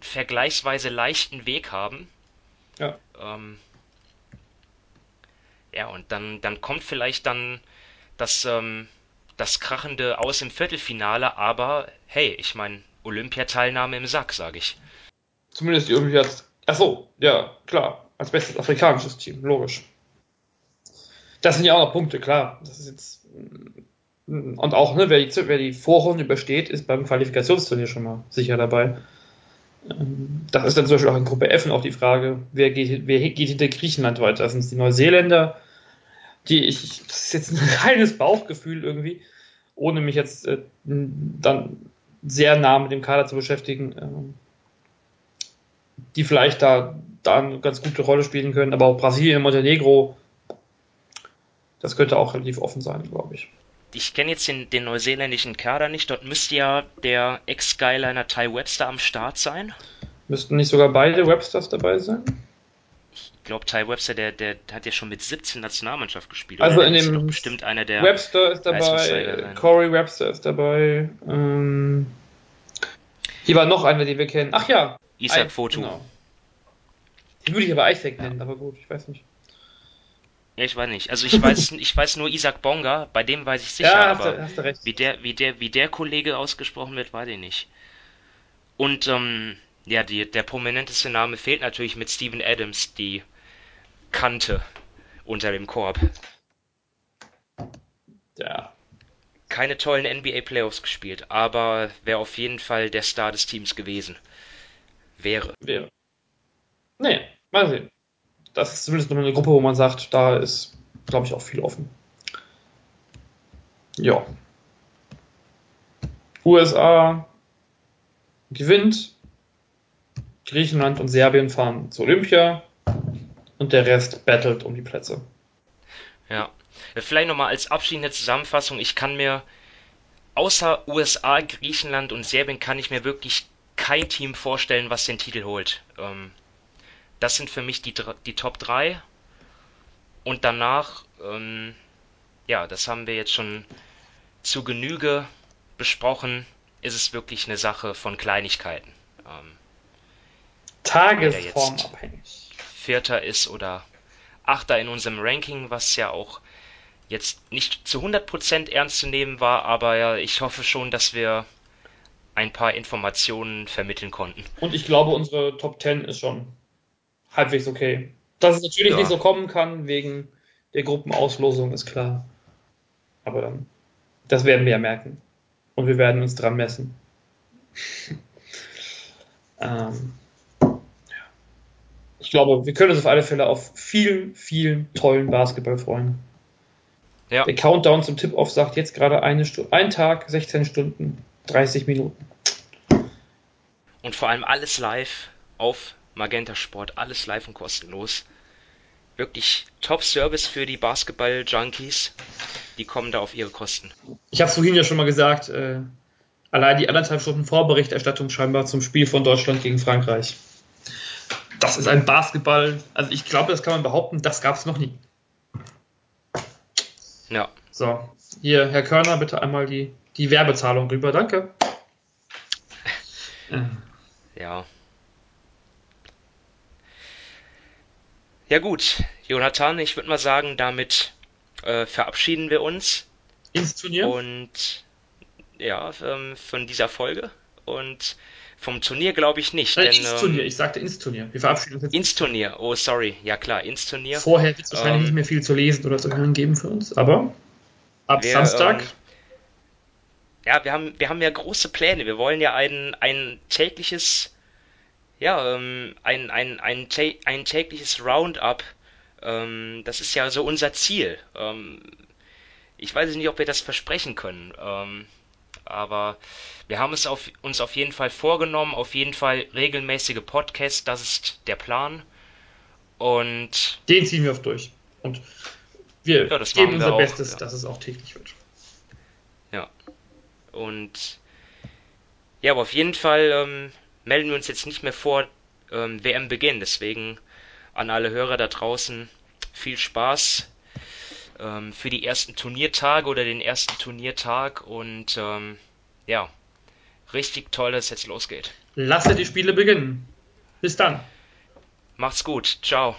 vergleichsweise leichten Weg haben. Ja. Ähm, ja, und dann, dann kommt vielleicht dann das, ähm, das Krachende aus im Viertelfinale, aber hey, ich meine, Olympiateilnahme im Sack, sage ich. Zumindest irgendwie als. Achso, ja, klar. Als bestes afrikanisches Team, logisch. Das sind ja auch noch Punkte, klar. Das ist jetzt. Und auch, ne, wer die, wer die Vorrunde übersteht, ist beim Qualifikationsturnier schon mal sicher dabei. Ähm, das ist dann zum Beispiel auch in Gruppe F auch die Frage, wer geht, wer geht hinter Griechenland weiter? Das sind die Neuseeländer, die ich, das ist jetzt ein reines Bauchgefühl irgendwie, ohne mich jetzt äh, dann sehr nah mit dem Kader zu beschäftigen, ähm, die vielleicht da, da eine ganz gute Rolle spielen können, aber auch Brasilien, Montenegro, das könnte auch relativ offen sein, glaube ich. Ich kenne jetzt den, den neuseeländischen Kader nicht. Dort müsste ja der Ex-Skyliner Ty Webster am Start sein. Müssten nicht sogar beide Websters dabei sein? Ich glaube, Ty Webster, der, der hat ja schon mit 17 Nationalmannschaft gespielt. Also in dem bestimmt einer der Webster ist dabei, Corey Webster ist dabei. Ähm, hier war noch einer, den wir kennen. Ach ja. Isaac Foto. Genau. Den würde ich aber Isaac ja. nennen, aber gut, ich weiß nicht. Ja, ich weiß nicht. Also ich weiß, ich weiß nur Isaac Bonga, bei dem weiß ich sicher, ja, hast aber du, hast du recht. Wie, der, wie, der, wie der Kollege ausgesprochen wird, weiß ich nicht. Und ähm, ja, die, der prominenteste Name fehlt natürlich mit Steven Adams, die Kante unter dem Korb. Ja. Keine tollen NBA Playoffs gespielt, aber wäre auf jeden Fall der Star des Teams gewesen. Wäre. Wäre. Nee, mal sehen. Das ist zumindest eine Gruppe, wo man sagt, da ist, glaube ich, auch viel offen. Ja. USA gewinnt. Griechenland und Serbien fahren zu Olympia. Und der Rest battelt um die Plätze. Ja. Vielleicht nochmal als abschließende Zusammenfassung. Ich kann mir außer USA, Griechenland und Serbien kann ich mir wirklich kein Team vorstellen, was den Titel holt. Ähm, das sind für mich die, die Top 3. Und danach, ähm, ja, das haben wir jetzt schon zu Genüge besprochen, ist es wirklich eine Sache von Kleinigkeiten. Ähm, Tagesformabhängig. Vierter ist oder Achter in unserem Ranking, was ja auch jetzt nicht zu 100% ernst zu nehmen war, aber ja, ich hoffe schon, dass wir ein paar Informationen vermitteln konnten. Und ich glaube, unsere Top 10 ist schon halbwegs okay. Dass es natürlich ja. nicht so kommen kann wegen der Gruppenauslosung, ist klar. Aber dann, das werden wir ja merken. Und wir werden uns dran messen. ähm, ich glaube, wir können uns auf alle Fälle auf vielen, vielen tollen Basketball freuen. Ja. Der Countdown zum Tip-Off sagt jetzt gerade eine Stunde, ein Tag, 16 Stunden, 30 Minuten. Und vor allem alles live auf Magenta Sport, alles live und kostenlos. Wirklich Top-Service für die Basketball-Junkies. Die kommen da auf ihre Kosten. Ich habe es vorhin ja schon mal gesagt, äh, allein die anderthalb Stunden Vorberichterstattung scheinbar zum Spiel von Deutschland gegen Frankreich. Das ist ein Basketball, also ich glaube, das kann man behaupten, das gab es noch nie. Ja. So, hier, Herr Körner, bitte einmal die, die Werbezahlung rüber, danke. ja. Ja gut, Jonathan, ich würde mal sagen, damit äh, verabschieden wir uns. Ins Turnier? Und ja, ähm, von dieser Folge. Und vom Turnier glaube ich nicht. Äh, denn, ins ähm, Turnier, ich sagte ins Turnier. Wir verabschieden uns jetzt. Ins Turnier, oh sorry, ja klar, ins Turnier. Vorher wird es wahrscheinlich ähm, nicht mehr viel zu lesen oder zu hören geben für uns, aber ab wir, Samstag. Ähm, ja, wir haben, wir haben ja große Pläne. Wir wollen ja ein, ein tägliches ja, ähm, ein, ein, ein, ein tägliches Roundup. Ähm, das ist ja so unser Ziel. Ähm, ich weiß nicht, ob wir das versprechen können. Ähm, aber wir haben es auf, uns auf jeden Fall vorgenommen, auf jeden Fall regelmäßige Podcasts, das ist der Plan. Und den ziehen wir auch durch. Und wir ja, geben unser auch, Bestes, ja. dass es auch täglich wird. Ja. Und ja, aber auf jeden Fall ähm, melden wir uns jetzt nicht mehr vor ähm, WM-Beginn. Deswegen an alle Hörer da draußen viel Spaß ähm, für die ersten Turniertage oder den ersten Turniertag und ähm, ja, richtig toll, dass es jetzt losgeht. Lasse die Spiele beginnen. Bis dann. Macht's gut. Ciao.